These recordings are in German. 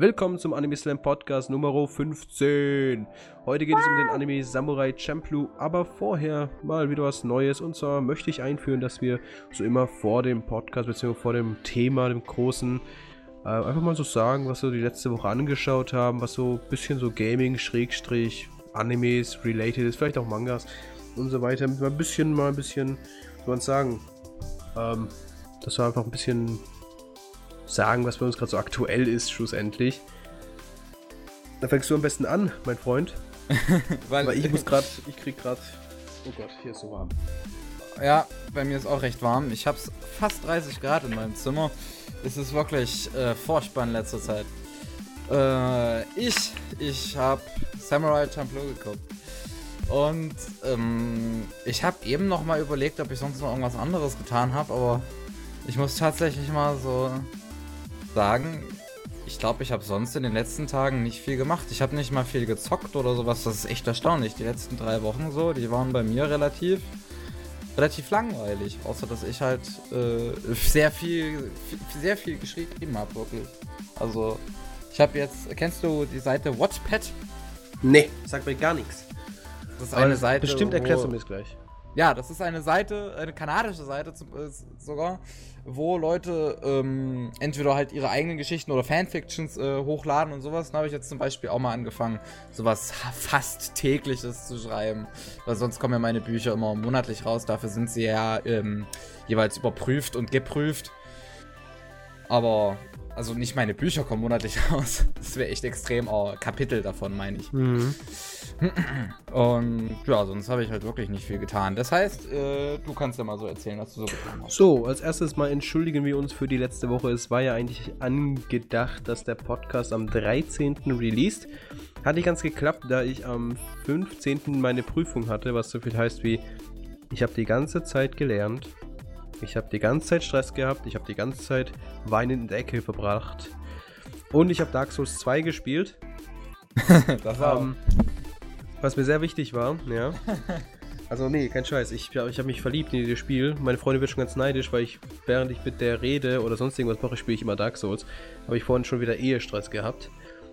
Willkommen zum Anime Slam Podcast Nummer 15. Heute geht es um den Anime Samurai Champloo, aber vorher mal wieder was Neues. Und zwar möchte ich einführen, dass wir so immer vor dem Podcast bzw. vor dem Thema, dem großen, äh, einfach mal so sagen, was wir die letzte Woche angeschaut haben, was so ein bisschen so Gaming, Schrägstrich, Animes related ist, vielleicht auch Mangas und so weiter. Mal ein bisschen, mal ein bisschen, wie man sagen, ähm, dass wir einfach ein bisschen sagen, was bei uns gerade so aktuell ist, schlussendlich. Da fängst du am besten an, mein Freund. Weil, Weil ich muss gerade, ich krieg gerade, oh Gott, hier ist so warm. Ja, bei mir ist auch recht warm. Ich hab's fast 30 Grad in meinem Zimmer. Es ist wirklich äh, furchtbar in letzter Zeit. Äh, ich, ich hab Samurai Champloo geguckt. Und ähm, ich habe eben noch mal überlegt, ob ich sonst noch irgendwas anderes getan habe, aber ich muss tatsächlich mal so sagen, ich glaube, ich habe sonst in den letzten Tagen nicht viel gemacht. Ich habe nicht mal viel gezockt oder sowas. Das ist echt erstaunlich. Die letzten drei Wochen so, die waren bei mir relativ relativ langweilig, außer dass ich halt äh, sehr viel sehr viel geschrieben habe wirklich. Also ich habe jetzt, kennst du die Seite Watchpad? Nee, sagt mir gar nichts. Das ist eine Seite. Bestimmt erklärst du mir es gleich. Ja, das ist eine Seite, eine kanadische Seite zum, äh, sogar, wo Leute ähm, entweder halt ihre eigenen Geschichten oder Fanfictions äh, hochladen und sowas. Da habe ich jetzt zum Beispiel auch mal angefangen, sowas fast tägliches zu schreiben. Weil sonst kommen ja meine Bücher immer monatlich raus. Dafür sind sie ja ähm, jeweils überprüft und geprüft. Aber also nicht meine Bücher kommen monatlich raus. Das wäre echt extrem, aber Kapitel davon meine ich. Mhm. Und ja, sonst habe ich halt wirklich nicht viel getan. Das heißt, äh, du kannst ja mal so erzählen, was du so getan hast. So, als erstes mal entschuldigen wir uns für die letzte Woche. Es war ja eigentlich angedacht, dass der Podcast am 13. released. Hat nicht ganz geklappt, da ich am 15. meine Prüfung hatte, was so viel heißt wie, ich habe die ganze Zeit gelernt. Ich habe die ganze Zeit Stress gehabt. Ich habe die ganze Zeit weinend in der Ecke verbracht. Und ich habe Dark Souls 2 gespielt. das war. Ähm, was mir sehr wichtig war, ja. Also nee, kein Scheiß. Ich, ich habe mich verliebt in dieses Spiel. Meine Freundin wird schon ganz neidisch, weil ich, während ich mit der rede oder sonst irgendwas mache, spiele ich immer Dark Souls. Habe ich vorhin schon wieder Ehestress gehabt.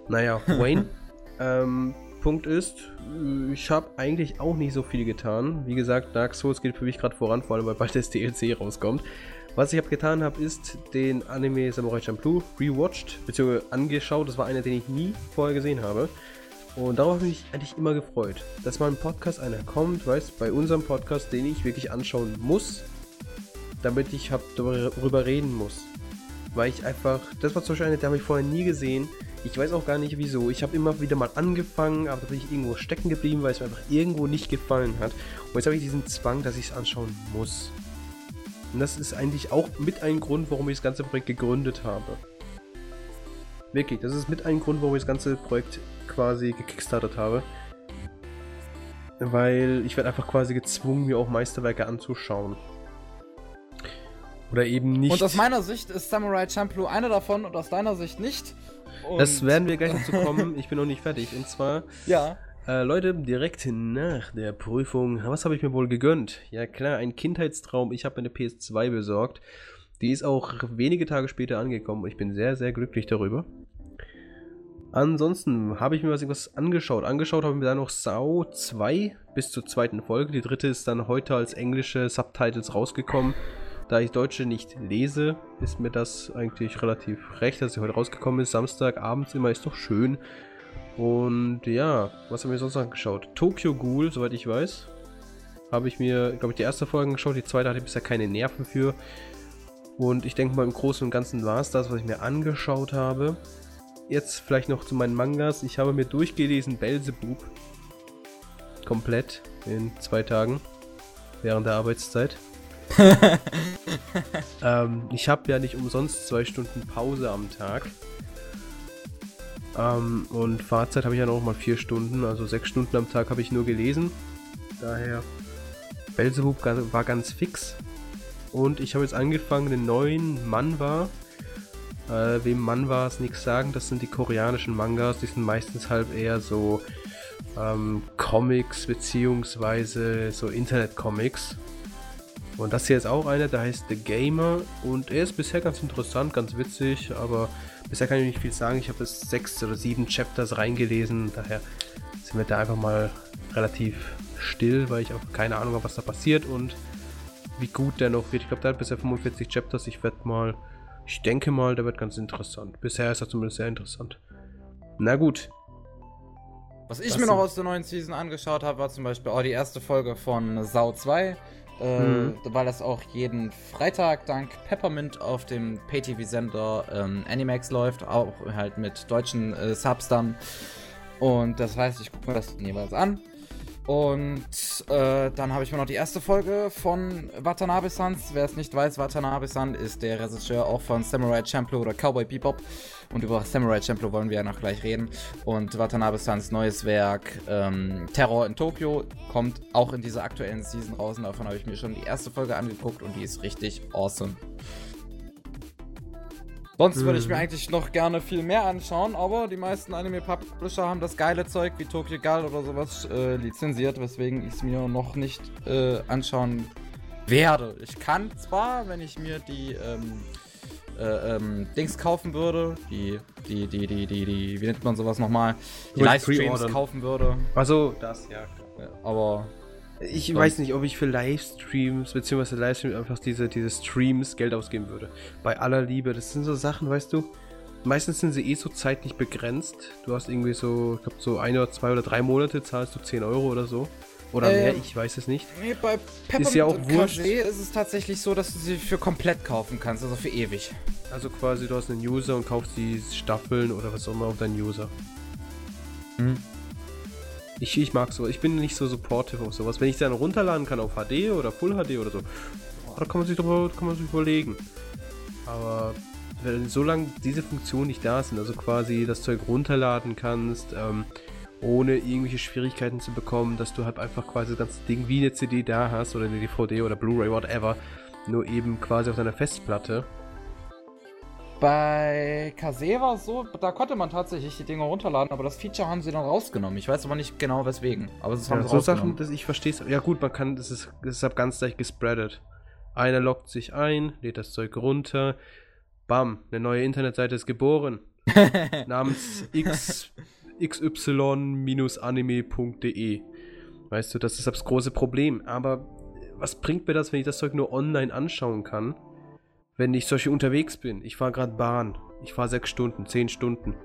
Naja, Wayne. ähm, Punkt ist, ich habe eigentlich auch nicht so viel getan. Wie gesagt, Dark Souls geht für mich gerade voran, vor allem weil bald das DLC rauskommt. Was ich habe getan habe, ist den Anime Samurai Champloo rewatched, beziehungsweise angeschaut. Das war einer, den ich nie vorher gesehen habe. Und darauf habe ich mich eigentlich immer gefreut, dass mal ein Podcast einer kommt, weißt, bei unserem Podcast, den ich wirklich anschauen muss, damit ich hab, darüber reden muss. Weil ich einfach, das war zum Beispiel eine, der habe ich vorher nie gesehen. Ich weiß auch gar nicht wieso. Ich habe immer wieder mal angefangen, aber da bin ich irgendwo stecken geblieben, weil es mir einfach irgendwo nicht gefallen hat. Und jetzt habe ich diesen Zwang, dass ich es anschauen muss. Und das ist eigentlich auch mit ein Grund, warum ich das ganze Projekt gegründet habe. Wirklich, das ist mit ein Grund, warum ich das ganze Projekt quasi gekickstartet habe. Weil ich werde einfach quasi gezwungen, mir auch Meisterwerke anzuschauen. Oder eben nicht. Und aus meiner Sicht ist Samurai Champloo einer davon und aus deiner Sicht nicht. Und das werden wir gleich dazu kommen. Ich bin noch nicht fertig. Und zwar. Ja. Äh, Leute, direkt nach der Prüfung, was habe ich mir wohl gegönnt? Ja klar, ein Kindheitstraum. Ich habe eine PS2 besorgt. Die ist auch wenige Tage später angekommen ich bin sehr, sehr glücklich darüber. Ansonsten habe ich mir was irgendwas angeschaut. Angeschaut habe ich mir dann noch Sau 2 bis zur zweiten Folge. Die dritte ist dann heute als englische Subtitles rausgekommen. Da ich Deutsche nicht lese, ist mir das eigentlich relativ recht, dass sie heute rausgekommen ist. Samstagabends immer ist doch schön. Und ja, was haben wir sonst angeschaut? Tokyo Ghoul, soweit ich weiß. Habe ich mir, glaube ich, die erste Folge angeschaut. Die zweite hatte ich bisher keine Nerven für. Und ich denke mal, im Großen und Ganzen war es das, was ich mir angeschaut habe. Jetzt vielleicht noch zu meinen Mangas. Ich habe mir durchgelesen Belzebub. Komplett in zwei Tagen. Während der Arbeitszeit. ähm, ich habe ja nicht umsonst zwei Stunden Pause am Tag. Ähm, und Fahrzeit habe ich ja noch mal vier Stunden, also sechs Stunden am Tag habe ich nur gelesen. Daher Belzebub war ganz fix. Und ich habe jetzt angefangen, den neuen Manwa äh, wem Manwas nichts sagen, das sind die koreanischen Mangas, die sind meistens halt eher so ähm, Comics beziehungsweise so Internet-Comics. Und das hier ist auch einer, der heißt The Gamer und er ist bisher ganz interessant, ganz witzig, aber bisher kann ich nicht viel sagen. Ich habe es sechs oder sieben Chapters reingelesen, daher sind wir da einfach mal relativ still, weil ich auch keine Ahnung habe, was da passiert und wie gut der noch wird. Ich glaube, der hat bisher 45 Chapters. Ich werde mal, ich denke mal, der wird ganz interessant. Bisher ist er zumindest sehr interessant. Na gut. Was ich das mir noch aus der neuen Season angeschaut habe, war zum Beispiel auch die erste Folge von Sau 2. Äh, mhm. Weil das auch jeden Freitag dank Peppermint auf dem Pay-TV-Sender ähm, Animax läuft, auch halt mit deutschen äh, Subs dann. Und das heißt, ich gucke mir das jeweils an. Und äh, dann habe ich mir noch die erste Folge von Watanabe-Sans. Wer es nicht weiß, Watanabe-san ist der Regisseur auch von Samurai Champloo oder Cowboy Bebop. Und über Samurai Champloo wollen wir ja noch gleich reden. Und Watanabe-Sans neues Werk ähm, Terror in Tokio kommt auch in dieser aktuellen Season raus. Und davon habe ich mir schon die erste Folge angeguckt und die ist richtig awesome. Sonst würde ich mir mhm. eigentlich noch gerne viel mehr anschauen, aber die meisten Anime-Publisher haben das geile Zeug wie Tokyo Gal oder sowas äh, lizenziert, weswegen ich es mir noch nicht äh, anschauen werde. Ich kann zwar, wenn ich mir die ähm, äh, ähm, Dings kaufen würde, die, die, die, die, die, die, wie nennt man sowas nochmal? Die Livestreams kaufen würde. Also das, ja. Aber ich so. weiß nicht, ob ich für Livestreams, beziehungsweise Livestreams einfach diese, diese Streams Geld ausgeben würde. Bei aller Liebe, das sind so Sachen, weißt du, meistens sind sie eh so zeitlich begrenzt. Du hast irgendwie so, ich glaube, so ein oder zwei oder drei Monate zahlst du 10 Euro oder so. Oder äh, mehr, ich weiß es nicht. Nee, bei Peppermint ist ja auch wurscht. ist es tatsächlich so, dass du sie für komplett kaufen kannst, also für ewig. Also quasi, du hast einen User und kaufst die Staffeln oder was auch immer auf deinen User. Hm. Ich, ich mag sowas. Ich bin nicht so supportive auf sowas. Wenn ich dann runterladen kann auf HD oder Full HD oder so, da kann man sich drüber, kann man sich überlegen. Aber wenn solange diese Funktionen nicht da sind, also quasi das Zeug runterladen kannst, ähm, ohne irgendwelche Schwierigkeiten zu bekommen, dass du halt einfach quasi das ganze Ding wie eine CD da hast oder eine DVD oder Blu-ray, whatever, nur eben quasi auf deiner Festplatte bei Kase war es so, da konnte man tatsächlich die Dinge runterladen, aber das Feature haben sie dann rausgenommen. Ich weiß aber nicht genau weswegen. Aber das haben ja, sie so Sachen, dass ich verstehe Ja gut, man kann, das ist deshalb ganz leicht gespreadet. Einer loggt sich ein, lädt das Zeug runter, bam, eine neue Internetseite ist geboren. namens x, xy-anime.de. Weißt du, das ist das große Problem. Aber was bringt mir das, wenn ich das Zeug nur online anschauen kann? Wenn ich solche unterwegs bin. Ich fahre gerade Bahn. Ich fahre sechs Stunden, zehn Stunden.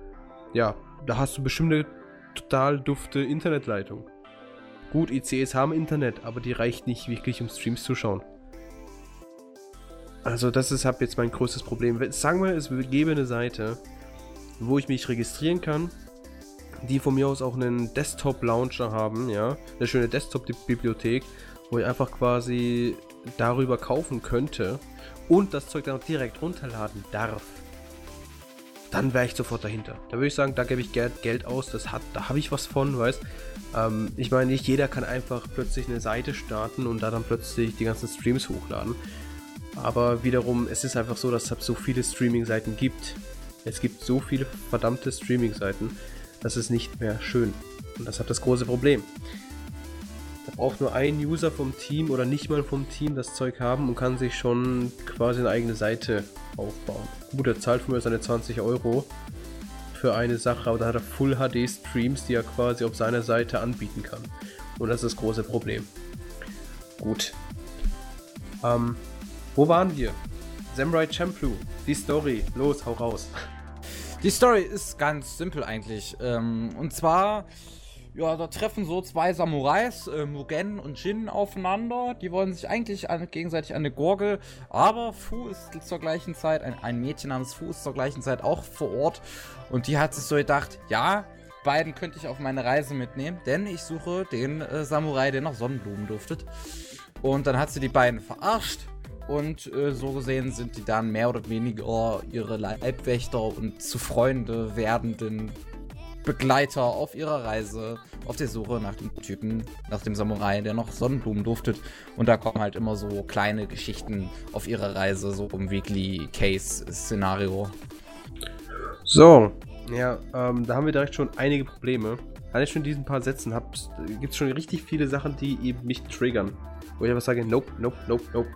Ja, da hast du bestimmt eine total dufte Internetleitung. Gut, ICEs haben Internet, aber die reicht nicht wirklich, um Streams zu schauen. Also das ist hab jetzt mein größtes Problem. Sagen wir, es gäbe eine Seite, wo ich mich registrieren kann, die von mir aus auch einen Desktop-Launcher haben, ja, eine schöne Desktop-Bibliothek, wo ich einfach quasi darüber kaufen könnte und das Zeug dann auch direkt runterladen darf, dann wäre ich sofort dahinter. Da würde ich sagen, da gebe ich Geld, Geld aus, das hat, da habe ich was von, weißt ähm, Ich meine, nicht jeder kann einfach plötzlich eine Seite starten und da dann plötzlich die ganzen Streams hochladen. Aber wiederum, es ist einfach so, dass es so viele Streaming-Seiten gibt. Es gibt so viele verdammte Streaming-Seiten, das ist nicht mehr schön. Und das hat das große Problem. Braucht nur ein User vom Team oder nicht mal vom Team das Zeug haben und kann sich schon quasi eine eigene Seite aufbauen. Gut, er zahlt von mir seine 20 Euro für eine Sache, aber da hat er Full HD Streams, die er quasi auf seiner Seite anbieten kann. Und das ist das große Problem. Gut. Ähm, wo waren wir? Samurai Champloo, die Story. Los, hau raus. Die Story ist ganz simpel eigentlich. Ähm, und zwar ja, da treffen so zwei Samurais, äh, Mugen und Jin, aufeinander. Die wollen sich eigentlich an, gegenseitig an eine Gurgel. Aber Fu ist zur gleichen Zeit, ein, ein Mädchen namens Fu ist zur gleichen Zeit auch vor Ort. Und die hat sich so gedacht, ja, beiden könnte ich auf meine Reise mitnehmen, denn ich suche den äh, Samurai, der nach Sonnenblumen duftet. Und dann hat sie die beiden verarscht. Und äh, so gesehen sind die dann mehr oder weniger ihre Leibwächter und zu Freunde werdenden Begleiter auf ihrer Reise auf der Suche nach dem Typen, nach dem Samurai, der noch Sonnenblumen duftet. Und da kommen halt immer so kleine Geschichten auf ihrer Reise, so im Weekly Case-Szenario. So, ja, ähm, da haben wir direkt schon einige Probleme. Allein schon in diesen paar Sätzen gibt es schon richtig viele Sachen, die eben mich triggern. Wo ich einfach sage, nope, nope, nope, nope.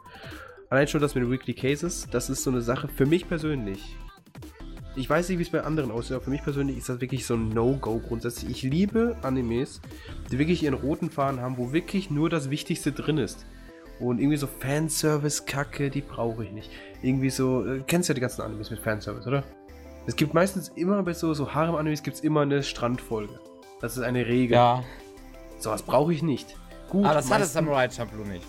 Allein schon das mit den Weekly Cases, das ist so eine Sache für mich persönlich. Ich weiß nicht, wie es bei anderen aussieht, aber für mich persönlich ist das wirklich so ein No-Go grundsätzlich. Ich liebe Animes, die wirklich ihren roten Faden haben, wo wirklich nur das Wichtigste drin ist. Und irgendwie so Fanservice-Kacke, die brauche ich nicht. Irgendwie so, äh, kennst ja die ganzen Animes mit Fanservice, oder? Es gibt meistens immer bei so, so Harem-Animes gibt es immer eine Strandfolge. Das ist eine Regel. Ja. So was brauche ich nicht. Gut, Aber das hatte Samurai Champloo nicht.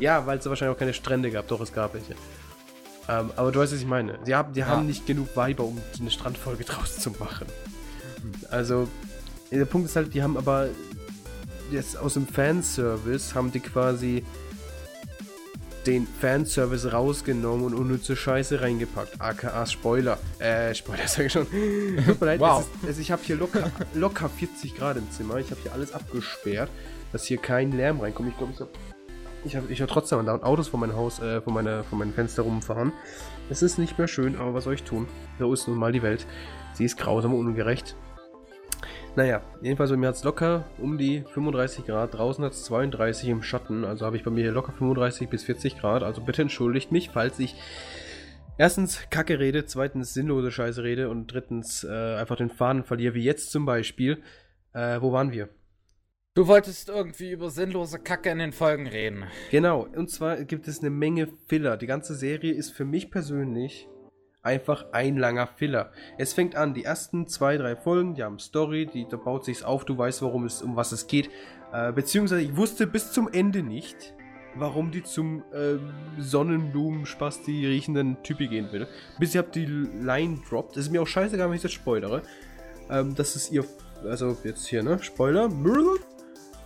ja, weil es wahrscheinlich auch keine Strände gab. Doch, es gab welche. Ähm, aber du weißt, was ich meine. Die haben, die ja. haben nicht genug Weiber, um eine Strandfolge draus zu machen. Also, der Punkt ist halt, die haben aber jetzt aus dem Fanservice haben die quasi den Fanservice rausgenommen und unnütze Scheiße reingepackt. AKA Spoiler. Äh, Spoiler sag ich schon. Tut mir leid, wow. ist, also ich habe hier locker, locker 40 Grad im Zimmer. Ich habe hier alles abgesperrt, dass hier kein Lärm reinkommt. Ich glaube, ich habe ich habe ich hab trotzdem andauernd Autos vor meinem Haus, äh, vor, meine, vor meinem Fenster rumfahren. Es ist nicht mehr schön, aber was soll ich tun? So ist nun mal die Welt. Sie ist grausam und ungerecht. Naja, jedenfalls bei mir hat es locker um die 35 Grad. Draußen hat es 32 im Schatten. Also habe ich bei mir hier locker 35 bis 40 Grad. Also bitte entschuldigt mich, falls ich erstens Kacke rede, zweitens sinnlose Scheiße rede und drittens äh, einfach den Faden verliere, wie jetzt zum Beispiel. Äh, wo waren wir? Du wolltest irgendwie über sinnlose Kacke in den Folgen reden. Genau, und zwar gibt es eine Menge Filler. Die ganze Serie ist für mich persönlich einfach ein langer Filler. Es fängt an, die ersten zwei, drei Folgen, die haben Story, die, da baut sich's auf, du weißt, worum es, um was es geht. Äh, beziehungsweise ich wusste bis zum Ende nicht, warum die zum äh, Sonnenblumen-Spasti riechenden Typi gehen will. Bis ich hab die Line droppt. Es ist mir auch scheißegal, wenn ich das spoilere. Ähm, das ist ihr, also jetzt hier, ne? Spoiler.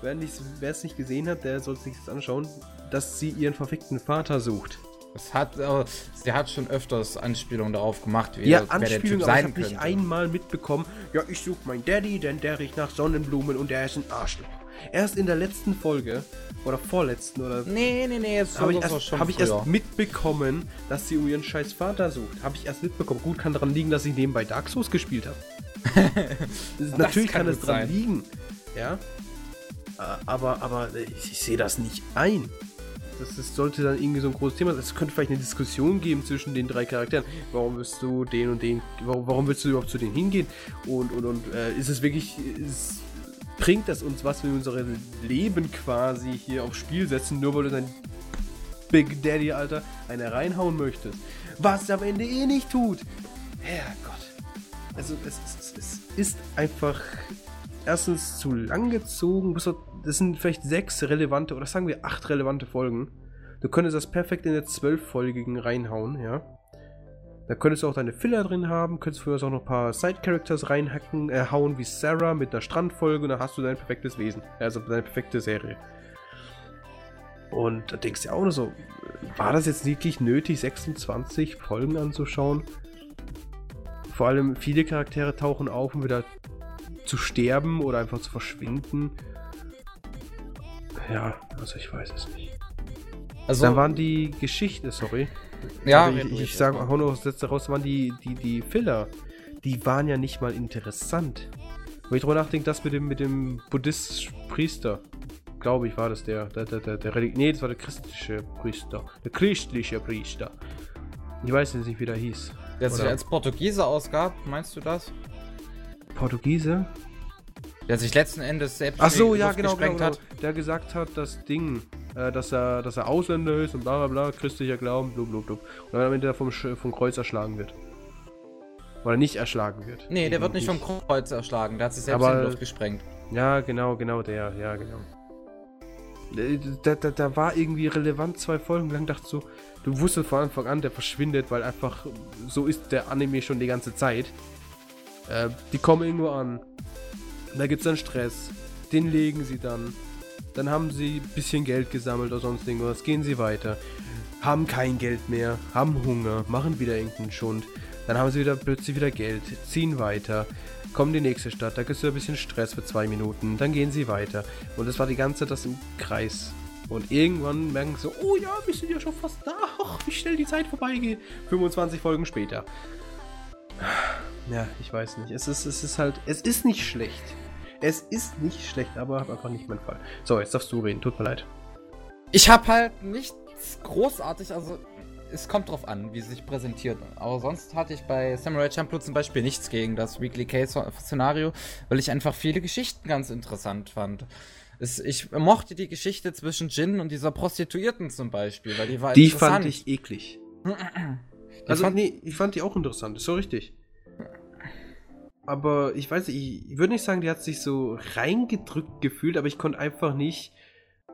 Wer es nicht gesehen hat, der soll sich das anschauen, dass sie ihren verfickten Vater sucht. Es hat, äh, sie hat schon öfters Anspielungen darauf gemacht, wie ja, wer der Typ sein aber ich habe nicht einmal mitbekommen, ja, ich suche meinen Daddy, denn der riecht nach Sonnenblumen und der ist ein Arschloch. Erst in der letzten Folge, oder vorletzten, oder... Nee, nee, nee, jetzt habe ich, erst, hab ich erst mitbekommen, dass sie um ihren scheiß Vater sucht. Habe ich erst mitbekommen. Gut, kann daran liegen, dass ich nebenbei Dark Souls gespielt habe. Natürlich kann, kann es dran sein. liegen. Ja, aber, aber ich, ich sehe das nicht ein. Das, das, sollte dann irgendwie so ein großes Thema sein. Es könnte vielleicht eine Diskussion geben zwischen den drei Charakteren. Warum willst du den und den, warum, warum willst du überhaupt zu denen hingehen? Und, und, und äh, ist es wirklich, ist, bringt das uns was, wenn wir unser Leben quasi hier aufs Spiel setzen, nur weil du dein Big Daddy, Alter, eine reinhauen möchtest? Was am Ende eh nicht tut. Herrgott. Also, es, es, es ist einfach erstens zu lang gezogen. Das sind vielleicht sechs relevante oder sagen wir acht relevante Folgen. Du könntest das perfekt in der zwölffolgigen reinhauen, ja. Da könntest du auch deine Filler drin haben, könntest du auch noch ein paar Side-Characters reinhacken, äh, hauen wie Sarah mit einer Strandfolge und dann hast du dein perfektes Wesen. Also deine perfekte Serie. Und da denkst du auch nur so, war das jetzt wirklich nötig, 26 Folgen anzuschauen? Vor allem viele Charaktere tauchen auf und wieder zu sterben oder einfach zu verschwinden. Ja, also ich weiß es nicht. Also, Dann waren die Geschichten, sorry. Ja, also ich, ich, ich sage auch noch Sätze raus, waren die, die, die Filler. Die waren ja nicht mal interessant. Wenn ich drüber nachdenke, das mit dem, mit dem buddhistischen Priester, glaube ich, war das der, der, der, der, der Nee, das war der christliche Priester. Der christliche Priester. Ich weiß jetzt nicht, wie der hieß. Der sich als Portugiese ausgab, meinst du das? Portugiese? Der sich letzten Endes selbst Ach so, ja, genau, genau, genau. Der gesagt hat, das Ding, äh, dass, er, dass er Ausländer ist und bla bla bla, christlicher Glauben, blub blub blub. Und dann am Ende vom, vom Kreuz erschlagen wird. Oder nicht erschlagen wird. Nee, der wird nicht vom Kreuz erschlagen, der hat sich selbst Aber, in die Luft gesprengt. Ja, genau, genau der, ja, genau. Äh, da, da, da war irgendwie relevant zwei Folgen lang, dachte so, du wusstest von Anfang an, der verschwindet, weil einfach so ist der Anime schon die ganze Zeit. Äh, die kommen irgendwo an. Da gibt es dann Stress. Den legen sie dann. Dann haben sie ein bisschen Geld gesammelt oder sonst irgendwas. Gehen sie weiter. Haben kein Geld mehr. Haben Hunger. Machen wieder irgendeinen Schund. Dann haben sie wieder plötzlich wieder Geld. Ziehen weiter. Kommen in die nächste Stadt. Da gibt es ein bisschen Stress für zwei Minuten. Dann gehen sie weiter. Und das war die ganze Zeit das im Kreis. Und irgendwann merken sie so, oh ja, wir sind ja schon fast da. Ach, wie schnell die Zeit vorbeigeht. 25 Folgen später. Ja, ich weiß nicht. Es ist, es ist halt, es ist nicht schlecht. Es ist nicht schlecht, aber einfach nicht mein Fall. So, jetzt darfst du reden. Tut mir leid. Ich habe halt nichts großartig, also es kommt drauf an, wie es sich präsentiert. Aber sonst hatte ich bei Samurai Champloo zum Beispiel nichts gegen das Weekly Case-Szenario, weil ich einfach viele Geschichten ganz interessant fand. Es, ich mochte die Geschichte zwischen Jin und dieser Prostituierten zum Beispiel, weil die war Die interessant. fand ich eklig. Also, fand- nee, ich fand die auch interessant, ist so richtig. Aber ich weiß nicht, ich würde nicht sagen, die hat sich so reingedrückt gefühlt, aber ich konnte einfach nicht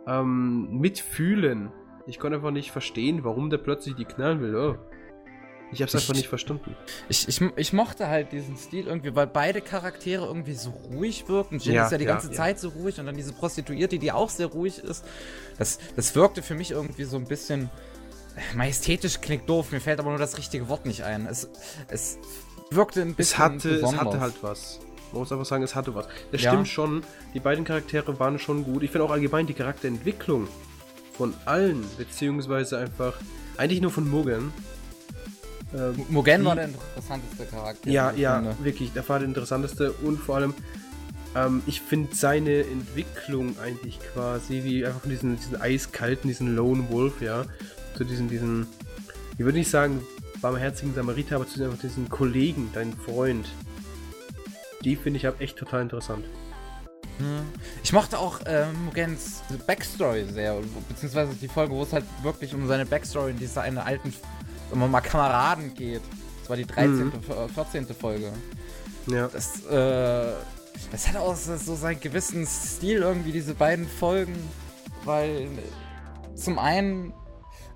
ähm, mitfühlen. Ich konnte einfach nicht verstehen, warum der plötzlich die knallen will. Oh. Ich hab's einfach Ich- nicht verstanden. Ich, ich, ich mochte halt diesen Stil irgendwie, weil beide Charaktere irgendwie so ruhig wirken. Jin Ja, ist ja die ja, ganze ja. Zeit so ruhig und dann diese Prostituierte, die auch sehr ruhig ist. Das, das wirkte für mich irgendwie so ein bisschen. Majestätisch klingt doof, mir fällt aber nur das richtige Wort nicht ein. Es, es wirkte ein bisschen. Es hatte, es hatte halt was. Man muss einfach sagen, es hatte was. Das Ja. stimmt schon, die beiden Charaktere waren schon gut. Ich finde auch allgemein die Charakterentwicklung von allen, beziehungsweise einfach, eigentlich nur von Mugen. Ähm, Mugen die- war der interessanteste Charakter. Ja, ja, finde. wirklich. Der war der interessanteste und vor allem, ähm, ich finde seine Entwicklung eigentlich quasi, wie einfach von diesen, diesen eiskalten, diesen Lone Wolf, ja, zu diesen, diesen, ich würde nicht sagen barmherzigen Samariter, aber zu einfach diesen Kollegen, deinen Freund. Die finde ich halt echt total interessant. Hm. Ich mochte auch ähm, Mugens Backstory sehr, beziehungsweise die Folge, wo es halt wirklich um seine Backstory in dieser einen alten, wir mal, Kameraden geht. Das war die 13., Mhm. äh, 14. Folge. Ja. Das, äh, das hat auch so seinen gewissen Stil irgendwie, diese beiden Folgen, weil äh, zum einen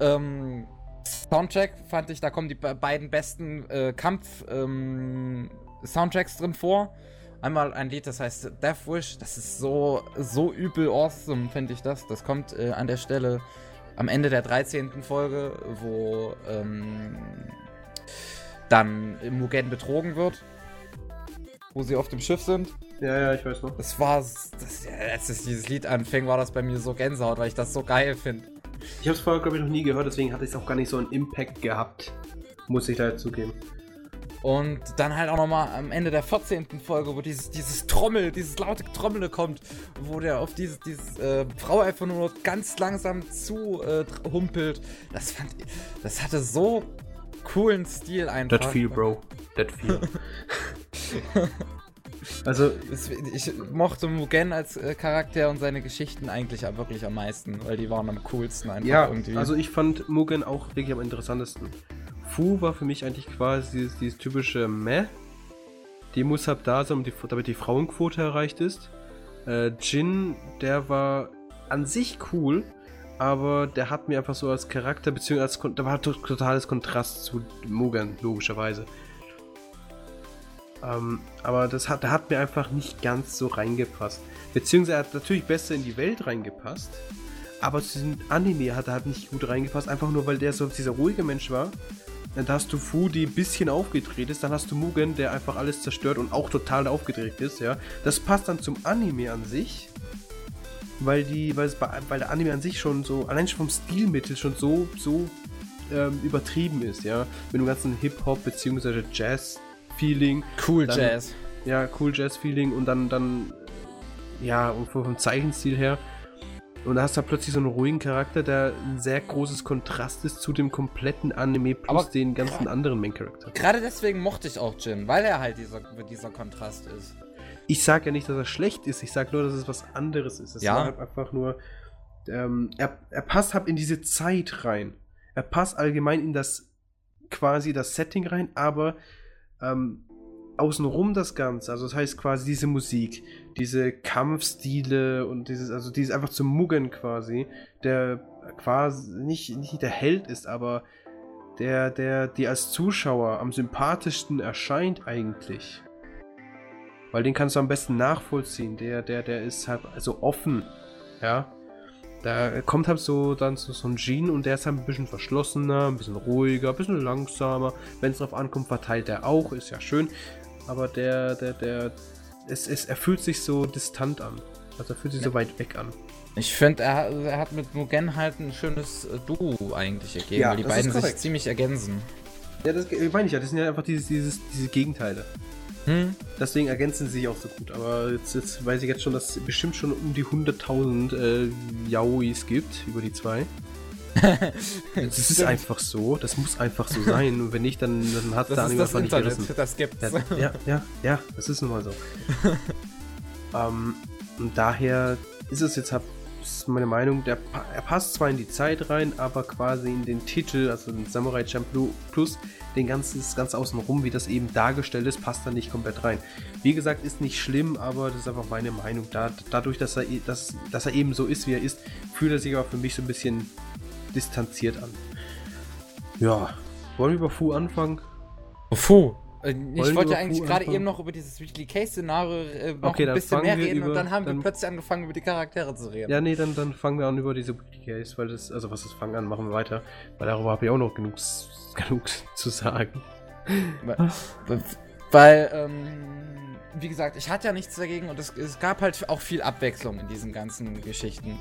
ähm, Soundtrack fand ich, da kommen die be beiden besten äh, Kampf ähm, drin vor. Einmal ein Lied, das heißt Death Wish. Das ist so, so übel awesome, finde ich das. Das kommt äh, an der Stelle am Ende der 13. Folge, wo ähm, dann Mugen betrogen wird. Wo sie auf dem Schiff sind. Ja, ja, ich weiß noch. Das war, das, als es dieses Lied anfing, war das bei mir so Gänsehaut, weil ich das so geil finde. Ich habe es vorher, glaube ich, noch nie gehört, deswegen hatte ich es auch gar nicht so einen Impact gehabt. Muss ich da jetzt zugeben. Und dann halt auch nochmal am Ende der 14. Folge, wo dieses, dieses Trommel, dieses laute Trommel kommt, wo der auf dieses, dieses äh, Frau einfach nur ganz langsam zu äh, humpelt. Das fand ich, das hatte so coolen Stil einfach. That feel, bro. That feel. also, Es- Ich mochte Mugen als äh, Charakter und seine Geschichten eigentlich wirklich am meisten, weil die waren am coolsten einfach Ja, irgendwie. also ich fand Mugen auch wirklich am interessantesten. Fu war für mich eigentlich quasi dieses, dieses typische Meh. Die muss halt da sein, damit die Frauenquote erreicht ist. Äh, Jin, der war an sich cool, aber der hat mir einfach so als Charakter, beziehungsweise als, der war to totales Kontrast zu Mugen, logischerweise. Ähm, aber das hat, der hat mir einfach nicht ganz so reingepasst. Beziehungsweise hat natürlich besser in die Welt reingepasst. Aber zu diesem Anime hat er halt nicht gut reingepasst, einfach nur weil der so dieser ruhige Mensch war. Dann hast du Fu, die ein bisschen aufgedreht ist, dann hast du Mugen, der einfach alles zerstört und auch total aufgedreht ist, ja. Das passt dann zum Anime an sich, weil die, weil, es weil der Anime an sich schon so, allein schon vom Stilmittel schon so, so ähm, übertrieben ist, ja. Mit dem ganzen Hip-Hop bzw. Jazz-Feeling. cool dann- Jazz. Ja, cool Jazz-Feeling und dann, dann, ja, und vom Zeichenstil her. Und da hast du plötzlich so einen ruhigen Charakter, der ein sehr großes Kontrast ist zu dem kompletten Anime plus Aber den ganzen anderen Main-Charakteren. Gerade deswegen mochte ich auch Jin, weil er halt dieser, dieser Kontrast ist. Ich sage ja nicht, dass er schlecht ist, ich sage nur, dass es was anderes ist. Es Ja. war halt einfach nur, ähm, er, er passt halt in diese Zeit rein. Er passt allgemein in das, quasi das Setting rein, aber ähm, außenrum das Ganze, also das heißt quasi diese Musik, diese Kampfstile und dieses, also dieses einfach zum Muggen quasi, der quasi nicht, nicht der Held ist, aber der, der dir als Zuschauer am sympathischsten erscheint eigentlich. Weil den kannst du am besten nachvollziehen. Der, der, der ist halt so offen. Ja. Da kommt halt so dann so, so ein Jean und der ist halt ein bisschen verschlossener, ein bisschen ruhiger, ein bisschen langsamer. Wenn es drauf ankommt, verteilt er auch, ist ja schön. Aber der, der, der, es, es, er fühlt sich so distant an. Also er fühlt sich so weit weg an. Ich finde, er, hat- er hat mit Mugen halt ein schönes äh, Duo eigentlich ergeben, Ja, weil die beiden sich ziemlich ergänzen. Ja, das meine ich ja. Das sind ja einfach dieses, dieses, diese Gegenteile. Hm? Deswegen ergänzen sie sich auch so gut. Aber jetzt, jetzt weiß ich jetzt schon, dass es bestimmt schon um die 100.000 äh, Yaois gibt über die zwei. das ist einfach so, das muss einfach so sein. Und wenn nicht, dann, dann hat ist das einfach Internet, nicht gerissen. Das gibt's. Ja, ja, ja, ja, das ist nun mal so. ähm, und daher ist es jetzt, ist meine Meinung, der, er passt zwar in die Zeit rein, aber quasi in den Titel, also den Samurai Champloo Plus, den ganzen, das Ganze außenrum, wie das eben dargestellt ist, passt da nicht komplett rein. Wie gesagt, ist nicht schlimm, aber das ist einfach meine Meinung. Da, dadurch, dass er, dass, dass er eben so ist, wie er ist, fühlt er sich aber für mich so ein bisschen distanziert an. Ja, wollen wir über Fu anfangen? Fu? Äh, ich wollte ja eigentlich gerade eben noch über dieses Weekly Case-Szenario äh, noch okay, ein bisschen mehr reden über, und dann haben dann wir plötzlich angefangen, über die Charaktere zu reden. Ja, nee, dann, dann fangen wir an über diese Weekly Case, weil das, also was das fangen an, machen wir weiter, weil darüber habe ich auch noch genug, genug zu sagen. Weil, weil ähm, wie gesagt, ich hatte ja nichts dagegen und es, es gab halt auch viel Abwechslung in diesen ganzen Geschichten.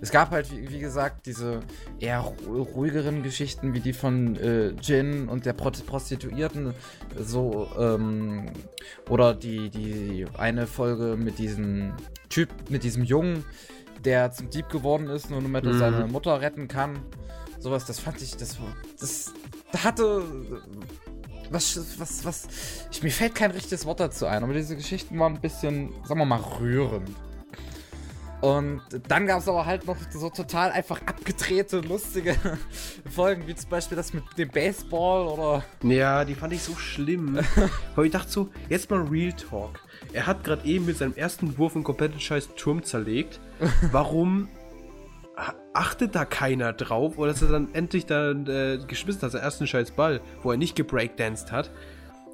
Es gab halt, wie, wie gesagt, diese eher ruhigeren Geschichten, wie die von äh, Jin und der Prostituierten, so, ähm, oder die, die eine Folge mit diesem Typ, mit diesem Jungen, der zum Dieb geworden ist, nur damit er mhm. seine Mutter retten kann. Sowas, das fand ich, das, das, hatte was, was, was, ich, mir fällt kein richtiges Wort dazu ein, aber diese Geschichten waren ein bisschen, sagen wir mal, rührend. Und dann gab es aber halt noch so total einfach abgedrehte, lustige Folgen, wie zum Beispiel das mit dem Baseball oder. Ja, die fand ich so schlimm. Weil ich dachte so, jetzt mal Real Talk. Er hat gerade eben mit seinem ersten Wurf einen kompletten scheiß Turm zerlegt. Warum achtet da keiner drauf? Oder dass er dann endlich dann äh, geschmissen hat, seinen ersten scheiß Ball, wo er nicht gebreakdanced hat.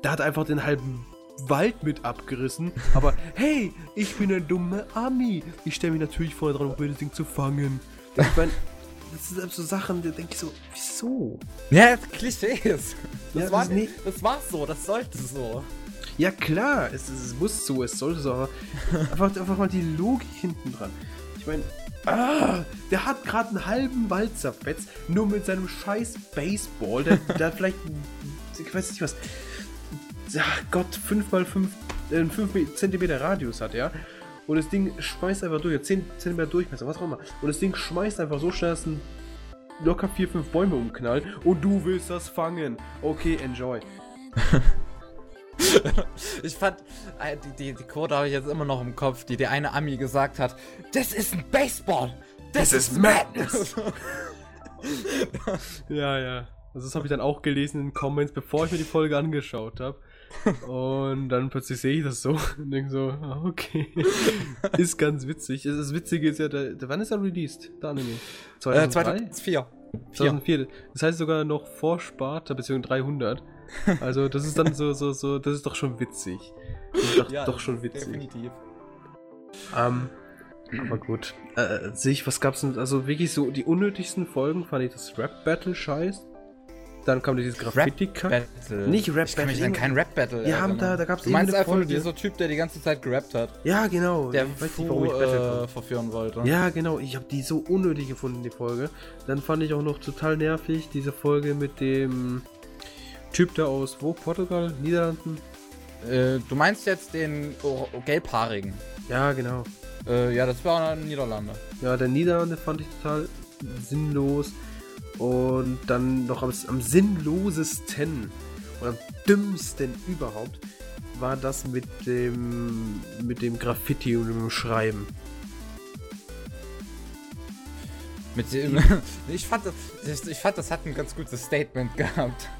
Da hat er einfach den halben Wald mit abgerissen. Aber hey, ich bin ein dummer Ami. Ich stelle mich natürlich vorne dran, um das Ding zu fangen. Ich meine, das sind so Sachen, da denke ich so, wieso? Ja, Klischees. Das, ja, war, das, nicht, das war so, das sollte so. Ja klar, es, es muss so, es sollte so, aber einfach, einfach mal die Logik hinten dran. Ich meine, ah, der hat gerade einen halben Wald zerfetzt, nur mit seinem scheiß Baseball, der, der vielleicht, ich weiß nicht was, ach Gott, 5 mal 5 äh, 5 cm Radius hat, ja. Und das Ding schmeißt einfach durch, 10 cm Durchmesser, was auch immer. Und das Ding schmeißt einfach so schnell, dass ein locker 4, 5 Bäume umknallt. Und du willst das fangen. Okay, enjoy. ich fand, äh, die, die, die Quote habe ich jetzt immer noch im Kopf, die der eine Ami gesagt hat: Das ist ein Baseball! Das, das ist Madness! ja, ja. Also das habe ich dann auch gelesen in den Comments, bevor ich mir die Folge angeschaut habe. Und dann plötzlich sehe ich das so und denke so, ah, okay. ist ganz witzig. Das Witzige ist ja, der, der wann ist er released? Der Anime? 2003? Äh, 2004. 2004. Das heißt sogar noch vor Sparta, beziehungsweise 300. Also das ist dann so, so, so, das ist doch schon witzig. Das ist doch, ja, doch schon witzig. Definitiv. Ähm, aber gut. Äh, sehe ich, was gab's denn? Also wirklich so, die unnötigsten Folgen fand ich das Rap-Battle-Scheiß. Dann kam dieses graffiti Rap Battle. Nicht Rap ich Battle. Ich kann mich an kein Rap Battle. Wir haben da, da gab es Du meinst einfach Folge. dieser Typ, der die ganze Zeit gerappt hat? Ja, genau. Der ich weiß nicht, warum ich Battle äh, verführen wollte. Ja, genau. Ich habe die so unnötig gefunden, die Folge. Dann fand ich auch noch total nervig diese Folge mit dem Typ da aus wo? Portugal? Niederlanden? Äh, du meinst jetzt den oh, gelbhaarigen? Ja, genau. Äh, ja, das war Niederlande. Ja, der Niederlande fand ich total sinnlos. Und dann noch am, am sinnlosesten und am dümmsten überhaupt war das mit dem mit dem Graffiti und dem Schreiben. Mit dem, ich, fand das, ich fand, das hat ein ganz gutes Statement gehabt.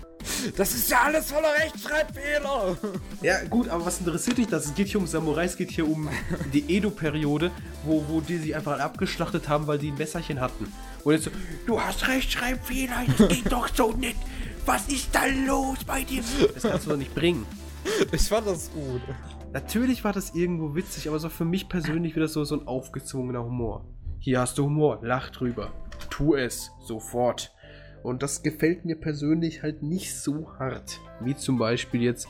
Das ist ja alles voller Rechtschreibfehler. Ja, gut, aber was interessiert dich das? Es geht hier um Samurai, es geht hier um die Edo-Periode, wo, wo die sich einfach abgeschlachtet haben, weil die ein Messerchen hatten. Und jetzt so, du hast Rechtschreibfehler, das geht doch so nicht. Was ist da los bei dir? Das kannst du doch nicht bringen. Ich fand das gut. Natürlich war das irgendwo witzig, aber so für mich persönlich wieder so, so ein aufgezwungener Humor. Hier hast du Humor, lach drüber. Tu es, sofort. Und das gefällt mir persönlich halt nicht so hart. Wie zum Beispiel jetzt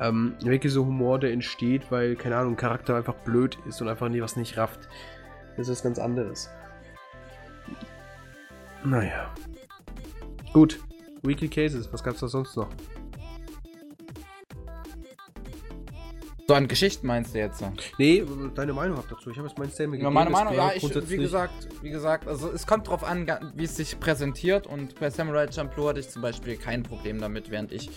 ähm, wirklich so Humor, der entsteht, weil, keine Ahnung, ein Charakter einfach blöd ist und einfach nie was nicht rafft. Das ist was ganz anderes. Naja. Gut. Weekly Cases, was gab's da sonst noch? So an Geschichten meinst du jetzt? Nee, deine Meinung habt dazu. Ich habe jetzt mein Statement Ja, meine Meinung, ja, ich, wie gesagt, wie gesagt, also es kommt drauf an, wie es sich präsentiert und bei Samurai Champloo hatte ich zum Beispiel kein Problem damit, während ich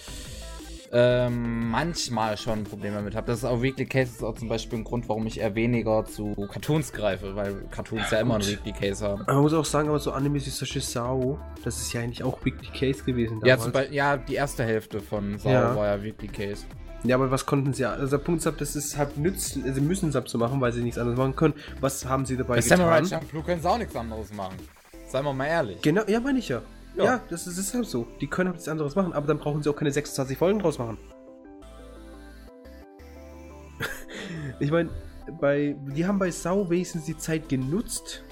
ähm, manchmal schon ein Problem damit habe. Das ist auch Weekly Case ist auch zum Beispiel ein Grund, warum ich eher weniger zu Cartoons greife, weil Cartoons ja, immer einen gut. Weekly Case haben. Man muss auch sagen, aber so Animes wie Sashi Sao, das ist ja eigentlich auch Weekly Case gewesen Ja, damals. zum Beispiel, ja, die erste Hälfte von Sao Ja. war ja Weekly Case. Ja, aber was konnten sie? Also der Punkt ist, halt, das ist halt nützlich, sie müssen es abzumachen, weil sie nichts anderes machen können. Was haben sie dabei Bei Samurai getan? Champloo können sie auch nichts anderes machen. Seien wir mal ehrlich. Genau, ja, meine ich ja. Ja, Ja. das, ist, das ist halt so. Die können halt nichts anderes machen, aber dann brauchen sie auch keine 26 Folgen draus machen. ich meine, bei, die haben bei Sau wenigstens die Zeit genutzt,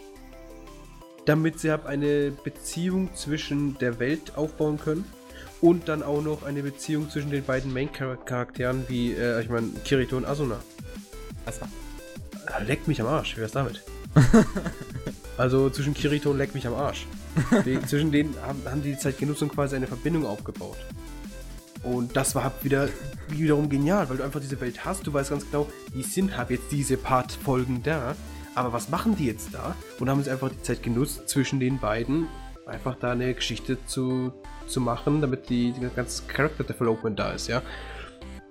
damit sie halt eine Beziehung zwischen der Welt aufbauen können und dann auch noch eine Beziehung zwischen den beiden Main-Charakteren wie, äh, ich meine, Kirito und Asuna. Was war? Ah, Leck mich am Arsch, wie wär's damit? also zwischen Kirito und Leck mich am Arsch. Die, zwischen denen haben, haben die die Zeit genutzt und quasi eine Verbindung aufgebaut. Und das war halt wieder wiederum genial, weil du einfach diese Welt hast, du weißt ganz genau, die sind halt jetzt diese Part-Folgen da, aber was machen die jetzt da? Und haben sie einfach die Zeit genutzt, zwischen den beiden einfach da eine Geschichte zu, zu machen, damit die, die ganze Character Development da ist, ja.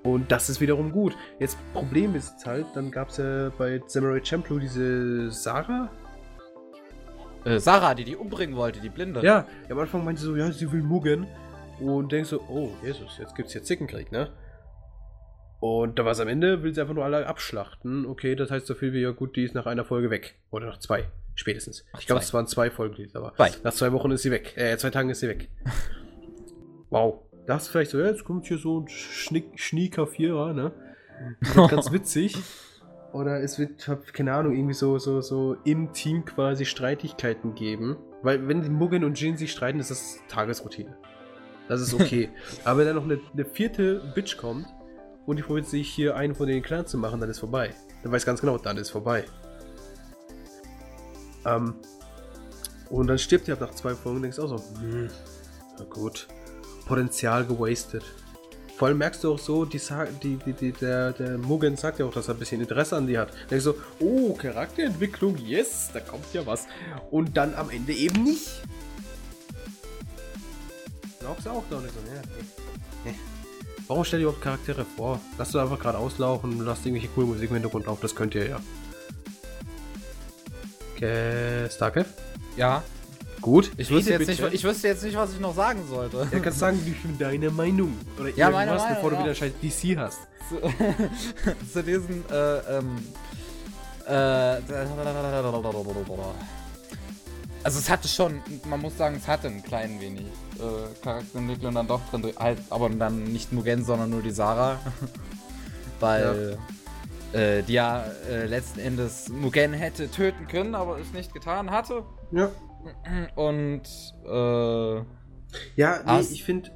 Und das ist wiederum gut. Jetzt Problem ist jetzt halt, dann gab es ja bei Samurai Champloo diese Sarah. Äh, Sarah, die die umbringen wollte, die Blinde. Ja, am Anfang meinte sie so, ja, sie will muggen. Und denkst so, oh, Jesus, jetzt gibt's hier Zickenkrieg, ne? Und da war es am Ende, will sie einfach nur alle abschlachten. Okay, das heißt so viel wie, ja gut, die ist nach einer Folge weg. Oder nach zwei, spätestens. Ach, ich glaube, es waren zwei Folgen, die es war. Zwei. Nach zwei Wochen ist sie weg. Äh, zwei Tagen ist sie weg. wow. Das ist vielleicht so, ja, jetzt kommt hier so ein Schnick, Schnieker Vierer, ne? Ganz witzig. Oder es wird, hab keine Ahnung, irgendwie so, so, so im Team quasi Streitigkeiten geben. Weil wenn die Mugen und Jin sich streiten, ist das Tagesroutine. Das ist okay. Aber wenn dann noch eine, eine vierte Bitch kommt und die probiert sich hier einen von den Clans zu machen, dann ist vorbei. Dann weiß ganz genau, dann ist vorbei. Ähm, und dann stirbt ab nach zwei Folgen und denkst auch so, hm, na gut, Potenzial gewastet. Vor allem merkst du auch so, die, die, die, der, der Mugen sagt ja auch, dass er ein bisschen Interesse an die hat. Denkst so, oh, Charakterentwicklung, yes, da kommt ja was. Und dann am Ende eben nicht. Glaubst du auch da nicht so, ne? Nee. Warum stell dir überhaupt Charaktere vor? Lass du einfach gerade auslaufen, lass irgendwelche coole Musik im Hintergrund auf, das könnt ihr ja. Okay, Starkev? Ja. Gut. Ich wüsste, jetzt nicht, ich wüsste jetzt nicht, was ich noch sagen sollte. Ja, kannst sagen, wie viel deine Meinung. Oder Ja, meine irgendwas, Meinung, bevor du ja. wieder scheiß DC hast. zu, zu diesen, äh, ähm, äh, also es hatte schon, man muss sagen, es hatte ein klein wenig äh, Charakterentwicklung dann doch drin, halt, aber dann nicht Mugen, sondern nur die Sarah, weil äh, die ja äh, letzten Endes Mugen hätte töten können, aber es nicht getan hatte Ja. und äh, Ja, nee, As- ich finde,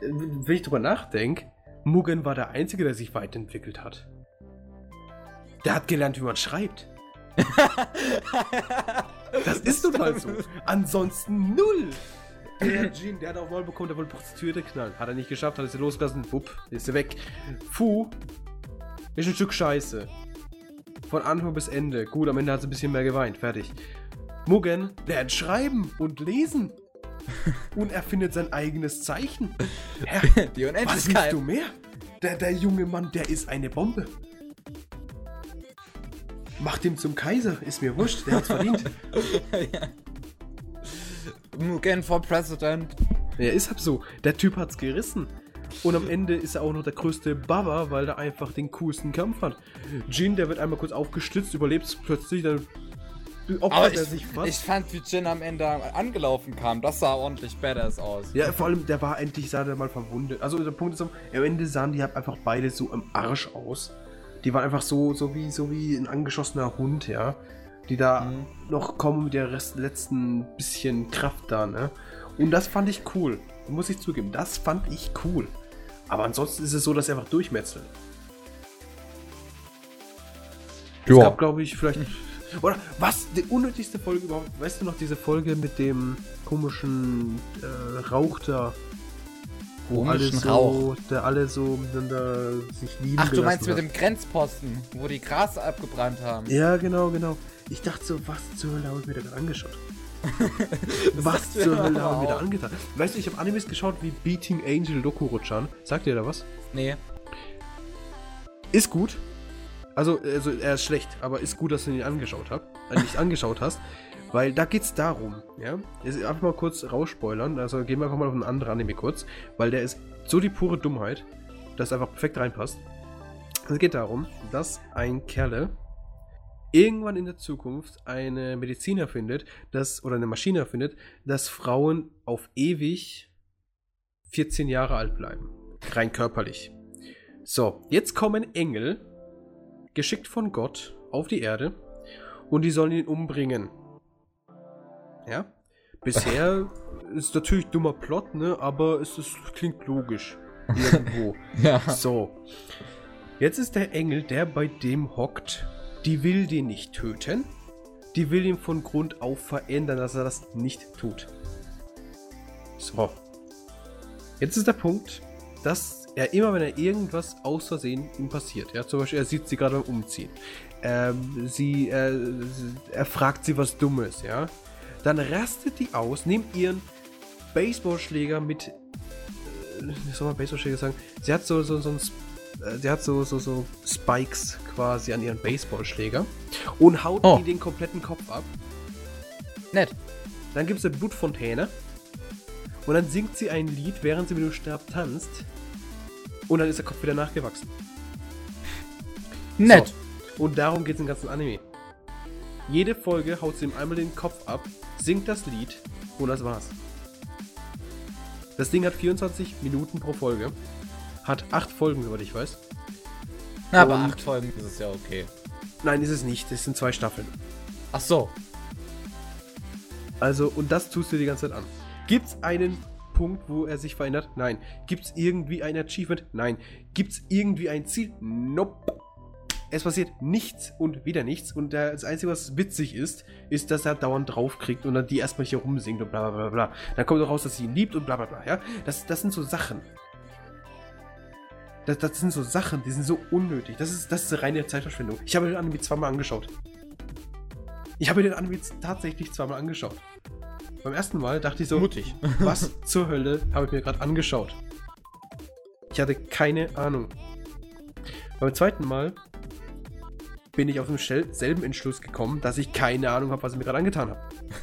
wenn ich drüber nachdenke, Mugen war der Einzige, der sich weiterentwickelt hat. Der hat gelernt, wie man schreibt. Das ist nun mal so. Ansonsten null. Der Jean, der hat auch mal bekommen, der wollte Prostituierte knallen. Hat er nicht geschafft, hat er sie losgelassen. Wupp, ist sie weg. Fu ist ein Stück Scheiße. Von Anfang bis Ende. Gut, am Ende hat sie ein bisschen mehr geweint. Fertig. Mugen lernt schreiben und lesen. Und er findet sein eigenes Zeichen. Herr, die was willst Unendlichkeit. du mehr? Der, der junge Mann, der ist eine Bombe. Macht ihn zum Kaiser, ist mir wurscht, der hat's verdient. Mugen for President. Er ist halt so. Der Typ hat's gerissen. Und am Ende ist er auch noch der größte Baba, weil er einfach den coolsten Kampf hat. Jin, der wird einmal kurz aufgestützt, überlebt plötzlich, dann Aber ich, er ich fand, wie Jin am Ende angelaufen kam, das sah ordentlich badass aus. Ja, vor allem, der war endlich, sah der mal verwundet. Also der Punkt ist, am Ende sahen die halt einfach beide so im Arsch aus. Die waren einfach so, so wie, so wie ein angeschossener Hund, ja. Die da Mhm. noch kommen mit der Rest, letzten bisschen Kraft da, ne. Und das fand ich cool. Muss ich zugeben, das fand ich cool. Aber ansonsten ist es so, dass sie einfach durchmetzeln. Es gab, glaube ich, vielleicht. Oder was? Die unnötigste Folge überhaupt. Weißt du noch diese Folge mit dem komischen äh, Rauch da? Wo alle Komischen so, Rauch. da alle so miteinander sich lieben Ach, du meinst gelassen mit dem Grenzposten, wo die Gras abgebrannt haben. Ja, genau, genau. Ich dachte so, was zur Hölle habe ich mir da angeschaut? Was zur Hölle haben wir da angetan? Weißt du, ich habe Animes geschaut wie Beating Angel Dokuruchan. Sagt ihr da was? Nee. Ist gut. Also, also er ist schlecht, aber ist gut, dass du ihn angeschaut hast. Äh, nicht angeschaut hast. Weil da geht's darum, ja. Jetzt einfach mal kurz rausspoilern. Also gehen wir einfach mal auf einen anderen Anime kurz. Weil der ist so die pure Dummheit, dass er einfach perfekt reinpasst. Es geht darum, dass ein Kerle irgendwann in der Zukunft eine Medizin erfindet, dass, oder eine Maschine erfindet, dass Frauen auf ewig 14 Jahre alt bleiben. Rein körperlich. So, jetzt kommen Engel, geschickt von Gott, auf die Erde und die sollen ihn umbringen. Ja? Bisher ist natürlich dummer Plot, ne? Aber es ist, klingt logisch. Irgendwo. Ja. So. Jetzt ist der Engel, der bei dem hockt, die will den nicht töten. Die will ihn von Grund auf verändern, dass er das nicht tut. So. Jetzt ist der Punkt, dass er immer, wenn er irgendwas aus Versehen ihm passiert, ja, zum Beispiel, er sieht sie gerade beim Umziehen, ähm, sie, äh, er fragt sie was Dummes, ja, dann rastet die aus, nimmt ihren Baseballschläger mit, äh, soll man Baseballschläger sagen, sie hat so, so, so ein Sp- äh, sie hat so, so, so Spikes quasi an ihren Baseballschläger und haut Oh. ihm den kompletten Kopf ab. Nett. Dann gibt es eine Blutfontäne. Und dann singt sie ein Lied, während sie mit dem Stab tanzt. Und dann ist der Kopf wieder nachgewachsen. Nett. So. Und darum geht es im ganzen Anime. Jede Folge haut sie ihm einmal den Kopf ab, singt das Lied und das war's. Das Ding hat 24 Minuten pro Folge. Hat 8 Folgen, soweit ich weiß. Na, aber acht Folgen ist es ja okay. Nein, ist es nicht. Es sind zwei Staffeln. Ach so. Also, und das tust du die ganze Zeit an. Gibt's einen Punkt, wo er sich verändert? Nein. Gibt's irgendwie ein Achievement? Nein. Gibt's irgendwie ein Ziel? Nope. Es passiert nichts und wieder nichts. Und das Einzige, was witzig ist, ist, dass er dauernd draufkriegt und dann die erstmal hier rumsingt und bla bla bla bla. Dann kommt auch raus, dass sie ihn liebt und bla bla bla. Ja? Das, das sind so Sachen. Das, das sind so Sachen, die sind so unnötig. Das ist, das ist reine Zeitverschwendung. Ich habe den Anime zweimal angeschaut. Ich habe mir den Anime tatsächlich zweimal angeschaut. Beim ersten Mal dachte ich so, Mutig. was zur Hölle habe ich mir gerade angeschaut? Ich hatte keine Ahnung. Beim zweiten Mal bin ich auf dem Shell- selben Entschluss gekommen, dass ich keine Ahnung habe, was ich mir gerade angetan habe.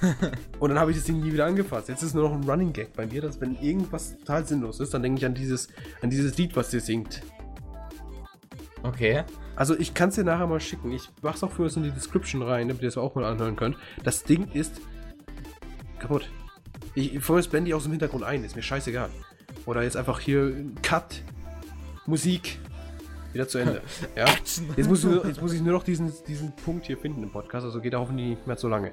Und dann habe ich das Ding nie wieder angefasst. Jetzt ist nur noch ein Running Gag bei mir, dass wenn irgendwas total sinnlos ist, dann denke ich an dieses, an dieses Lied, was ihr singt. Okay. Also ich kann es dir nachher mal schicken. Ich mach's auch für uns in die Description rein, damit ihr es auch mal anhören könnt. Das Ding ist kaputt. Ich vorher blende ich aus dem Hintergrund ein, ist mir scheißegal. Oder jetzt einfach hier Cut, Musik, wieder zu Ende. Ja? Jetzt muss, ich nur, jetzt muss ich nur noch diesen, diesen Punkt hier finden im Podcast, also geht er hoffentlich nicht mehr so lange.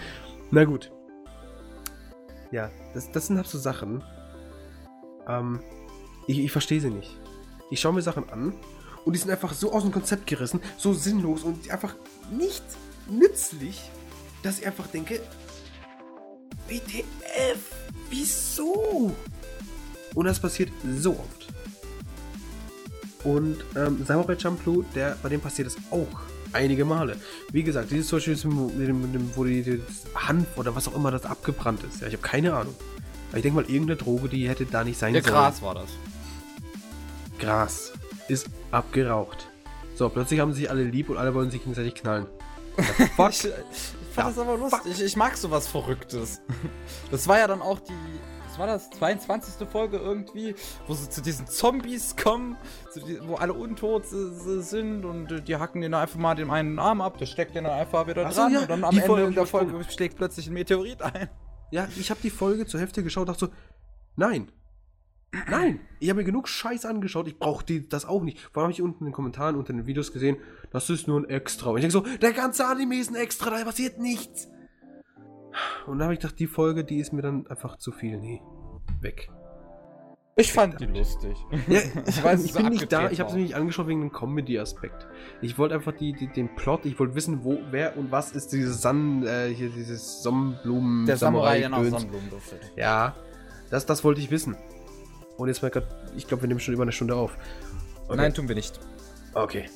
Na gut. Ja, das, das sind halt so Sachen. Ähm, ich, ich verstehe sie nicht. Ich schaue mir Sachen an und die sind einfach so aus dem Konzept gerissen, so sinnlos und einfach nicht nützlich, dass ich einfach denke, WTF, wieso? Und das passiert so oft. Und ähm, Samurai Champloo, der, bei dem passiert es auch einige Male. Wie gesagt, dieses zum Beispiel, mit dem, mit dem, wo die, Hanf oder was auch immer das abgebrannt ist. Ja, ich habe keine Ahnung. Aber ich denke mal, irgendeine Droge, die hätte da nicht sein Der sollen. Gras war das. Gras ist abgeraucht. So, plötzlich haben sie sich alle lieb und alle wollen sich gegenseitig knallen. Fuck. Ich, ich fand Ja, das aber lustig. Ich, ich mag sowas Verrücktes. Das war ja dann auch die. Was war das? 22. Folge irgendwie, wo sie zu diesen Zombies kommen, wo alle untot sind und die hacken den einfach mal den einen Arm ab, der steckt den dann einfach wieder so, dran ja, und dann am die Ende Folge der Folge schlägt plötzlich ein Meteorit ein. Ja, ich habe die Folge zur Hälfte geschaut und dachte so, nein. Nein, ich habe mir genug Scheiß angeschaut, ich brauche das auch nicht. Vor allem habe ich unten in den Kommentaren unter den Videos gesehen, das ist nur ein Extra. Und ich denke so, der ganze Anime ist ein Extra, da passiert nichts. Und da habe ich gedacht, die Folge, die ist mir dann einfach zu viel. Nee, weg. Ich fand die lustig. Ja, Ich weiß, ich bin nicht da, ich habe mir nicht angeschaut wegen dem Comedy-Aspekt. Ich wollte einfach die, die, den Plot, ich wollte wissen, wo, wer und was ist dieses San, äh, hier dieses Sonnenblumen, Der Samurai, der nach. Sonnenblumen duftet. Ja, das, das wollte ich wissen. Und jetzt mal grad, ich glaube, wir nehmen schon über eine Stunde auf. Okay. Nein, tun wir nicht. Okay.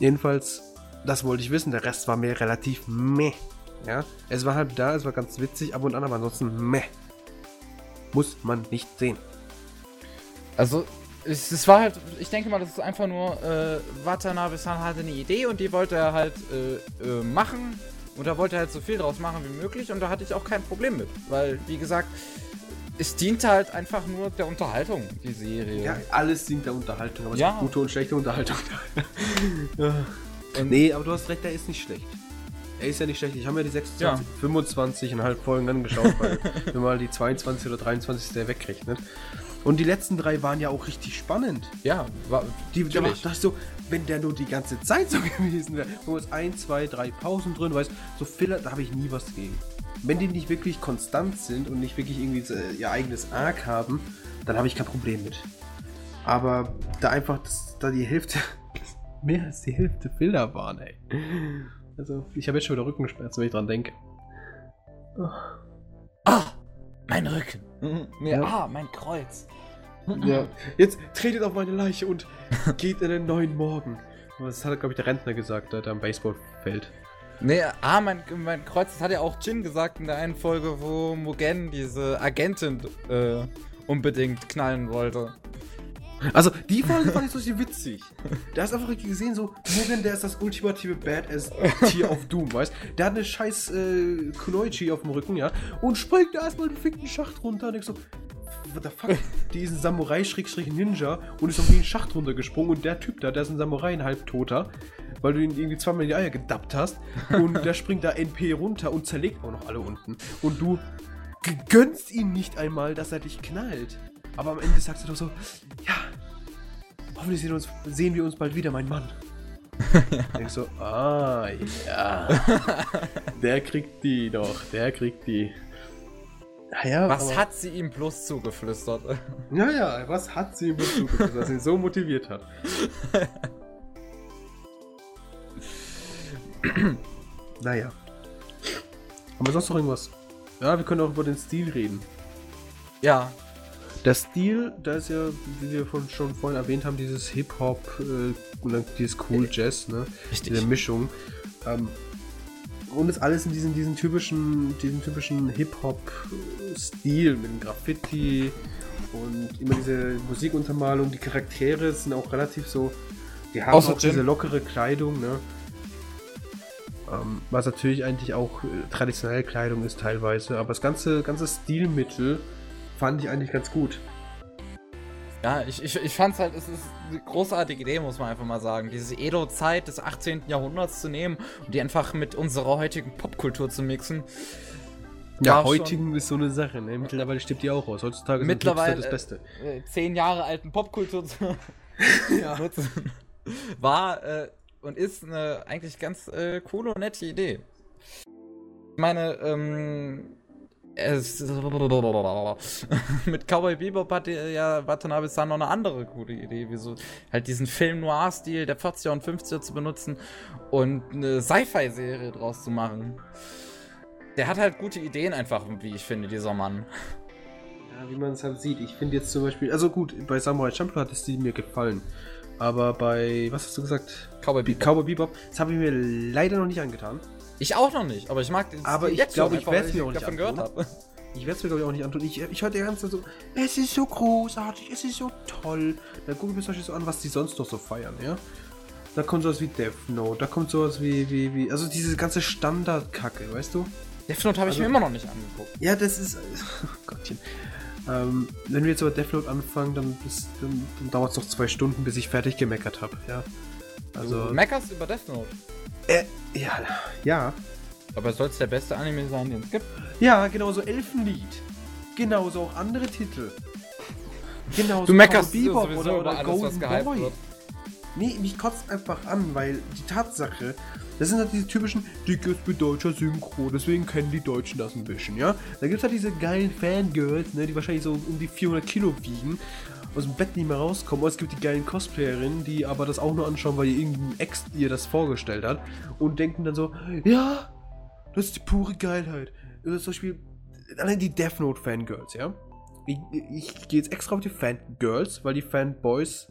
Jedenfalls, das wollte ich wissen. Der Rest war mir relativ meh. Ja, es war halt da, es war ganz witzig, ab und an, aber ansonsten meh. Muss man nicht sehen. Also, es, es, war halt, ich denke mal, das ist einfach nur, äh, Watanabe-san hatte eine Idee und die wollte er halt äh, äh, machen. Und da wollte er halt so viel draus machen wie möglich und da hatte ich auch kein Problem mit. Weil, wie gesagt, es dient halt einfach nur der Unterhaltung, die Serie. Ja, alles dient der Unterhaltung, aber ja. es gibt gute und schlechte Unterhaltung. ja. nee, aber du hast recht, der ist nicht schlecht. Er ist ja nicht schlecht. Ich habe mir die 26, ja. 25,5 Folgen angeschaut, weil wenn man die 22 oder 23 der wegrechnet. Und die letzten drei waren ja auch richtig spannend. Ja, war, die, da dachte so, wenn der nur die ganze Zeit so gewesen wäre, wo es ein, zwei, drei Pausen drin, weißt so Filler, da habe ich nie was gegen. Wenn die nicht wirklich konstant sind und nicht wirklich irgendwie ihr eigenes Arc haben, dann habe ich kein Problem mit. Aber da einfach, das, da die Hälfte, mehr als die Hälfte Filler waren, ey. Also, ich habe jetzt schon wieder Rückenschmerzen, wenn ich dran denke. Oh. Ah, mein Rücken. Nee, ja. Ah, mein Kreuz. Ja. Jetzt tretet auf meine Leiche und geht in den neuen Morgen. Das hat, glaube ich, der Rentner gesagt, der am Baseballfeld. Nee, ah, mein, mein Kreuz, das hat ja auch Jin gesagt in der einen Folge, wo Mugen diese Agentin äh, unbedingt knallen wollte. Also, die Folge fand ich so witzig. Da hast einfach gesehen, so, Mugen, der ist das ultimative Badass-Tier auf Doom, weißt Der hat eine scheiß äh, Kunoichi auf dem Rücken, ja, und springt da erstmal den fickten Schacht runter und ich so, what the fuck? Die ist ein Samurai-Ninja und ist auf den Schacht runtergesprungen und der Typ da, der ist ein Samurai, ein Halbtoter, weil du ihn irgendwie zweimal in die Eier gedappt hast und der springt da NP runter und zerlegt auch noch alle unten. Und du gönnst ihm nicht einmal, dass er dich knallt. Aber am Ende sagst du doch so, ja, hoffentlich sehen, uns, sehen wir uns bald wieder, mein Mann. ja. Ich so, ah, ja. der kriegt die doch, der kriegt die. Naja, was hat sie ihm bloß zugeflüstert? Naja, was hat sie ihm bloß zugeflüstert, was ihn so motiviert hat? naja. Haben wir sonst noch irgendwas? Ja, wir können auch über den Stil reden. Ja. Der Stil, da ist ja, wie wir von, schon vorhin erwähnt haben, dieses Hip-Hop äh, und dann dieses Cool Jazz, ne? Richtig. Diese Mischung. Ähm, und ist alles in diesem, diesen typischen, diesen typischen Hip-Hop-Stil mit dem Graffiti und immer diese Musikuntermalung. Die Charaktere sind auch relativ so, die haben Außer auch Jim. diese lockere Kleidung, ne? Ähm, was natürlich eigentlich auch äh, traditionelle Kleidung ist teilweise, aber das ganze, ganze Stilmittel fand ich eigentlich ganz gut. Ja, ich, ich, ich fand es halt, es ist eine großartige Idee, muss man einfach mal sagen. Diese Edo-Zeit des 18. Jahrhunderts zu nehmen und die einfach mit unserer heutigen Popkultur zu mixen. Ja, heutigen ist so eine Sache, ne? Mittlerweile stirbt die auch aus. Heutzutage ist mittlerweile das Beste. Äh, zehn Jahre alten Popkultur zu ja. nutzen, war äh, und ist eine eigentlich ganz äh, coole und nette Idee. Ich meine, ähm, es, mit Cowboy Bebop hatte ja Watanabe-san noch eine andere gute Idee, wie so halt diesen Film-Noir-Stil der 40er und 50er zu benutzen und eine Sci-Fi-Serie draus zu machen. Der hat halt gute Ideen einfach, wie ich finde, dieser Mann. Ja, wie man es halt sieht. Ich finde jetzt zum Beispiel, also gut, bei Samurai Champloo hat es die mir gefallen. Aber bei, was hast du gesagt? Cowboy Bebop. Cowboy Bebop, das habe ich mir leider noch nicht angetan. Ich auch noch nicht, aber ich mag den Aber ich glaube, ich werde es mir auch nicht davon gehört habe. Ich werde es mir, glaube ich, auch nicht antun. Ich, ich höre die ganze Zeit so, es ist so großartig, es ist so toll. Dann gucke ich mir zum Beispiel so an, was die sonst noch so feiern, ja? Da kommt sowas wie Death Note, da kommt sowas wie, wie, wie, also diese ganze Standardkacke, weißt du? Death Note habe also, ich mir immer noch nicht angeguckt. Ja, das ist, oh Gottchen. Ähm, wenn wir jetzt aber Death Note anfangen, dann, dann, dann dauert es noch zwei Stunden, bis ich fertig gemeckert habe, ja? Also, du meckerst über Death Note? Äh, ja, ja. Aber soll es der beste Anime sein, den es gibt? Ja, genauso Elfenlied. Genauso auch andere Titel. Genauso du meckerst Bebop sowieso oder, oder alles, Golden was Boy. Wird. Nee, mich kotzt einfach an, weil die Tatsache, das sind halt diese typischen dickes mit deutscher Synchro, deswegen kennen die Deutschen das ein bisschen, ja? Da gibt es halt diese geilen Fangirls, ne, die wahrscheinlich so um die 400 Kilo wiegen aus dem Bett nicht mehr rauskommen. Und es gibt die geilen Cosplayerinnen, die aber das auch nur anschauen, weil irgendein Ex ihr das vorgestellt hat und denken dann so, ja, das ist die pure Geilheit. Das zum Beispiel allein die Death Note Fangirls, ja. ich, ich gehe jetzt extra auf die Fangirls, weil die Fanboys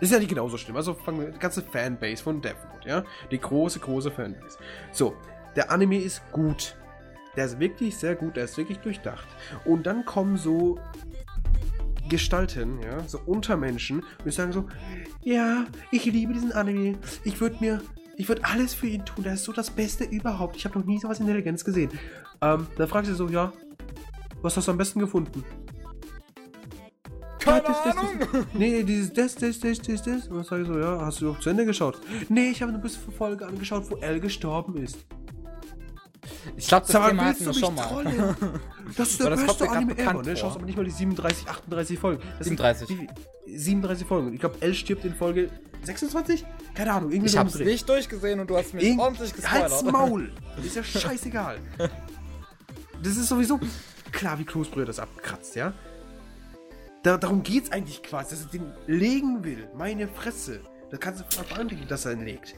ist ja nicht genauso schlimm. Also fangen wir die ganze Fanbase von Death Note, ja? Die große, große Fanbase. So, der Anime ist gut. Der ist wirklich sehr gut, der ist wirklich durchdacht. Und dann kommen so Gestalten, ja, so Untermenschen und die sagen so, ja, ich liebe diesen Anime. Ich würde mir, ich würde alles für ihn tun. Der ist so das Beste überhaupt. Ich habe noch nie so was Intelligenz gesehen. Ähm, dann fragt sie so, ja, was hast du am besten gefunden? Keine das, das, Ahnung. Das, nee, dieses das, das, das, das, das. Und dann sage ich so, ja, hast du auch zu Ende geschaut? Nee, ich habe eine bisschen Folge angeschaut, wo L gestorben ist. Ich glaube, das Sag Thema hatten wir schon mal. trollen? Das ist der das beste mir Anime ever, ne? Schaust aber nicht mal die 37, 38 Folgen. Das sind 37. die- 37 Folgen. Ich glaube, L stirbt in Folge 26? Keine Ahnung, irgendwie Ich hab's umdrehen. nicht durchgesehen und du hast mich Irgend- ordentlich gespoilert. Halt's Maul! Ist ja scheißegal. Das ist sowieso klar, wie Kloßbrüder das abkratzt, ja? Da, darum geht's eigentlich quasi, dass er den legen will. Meine Fresse. Da kannst du verantwortlich, dass er ihn legt.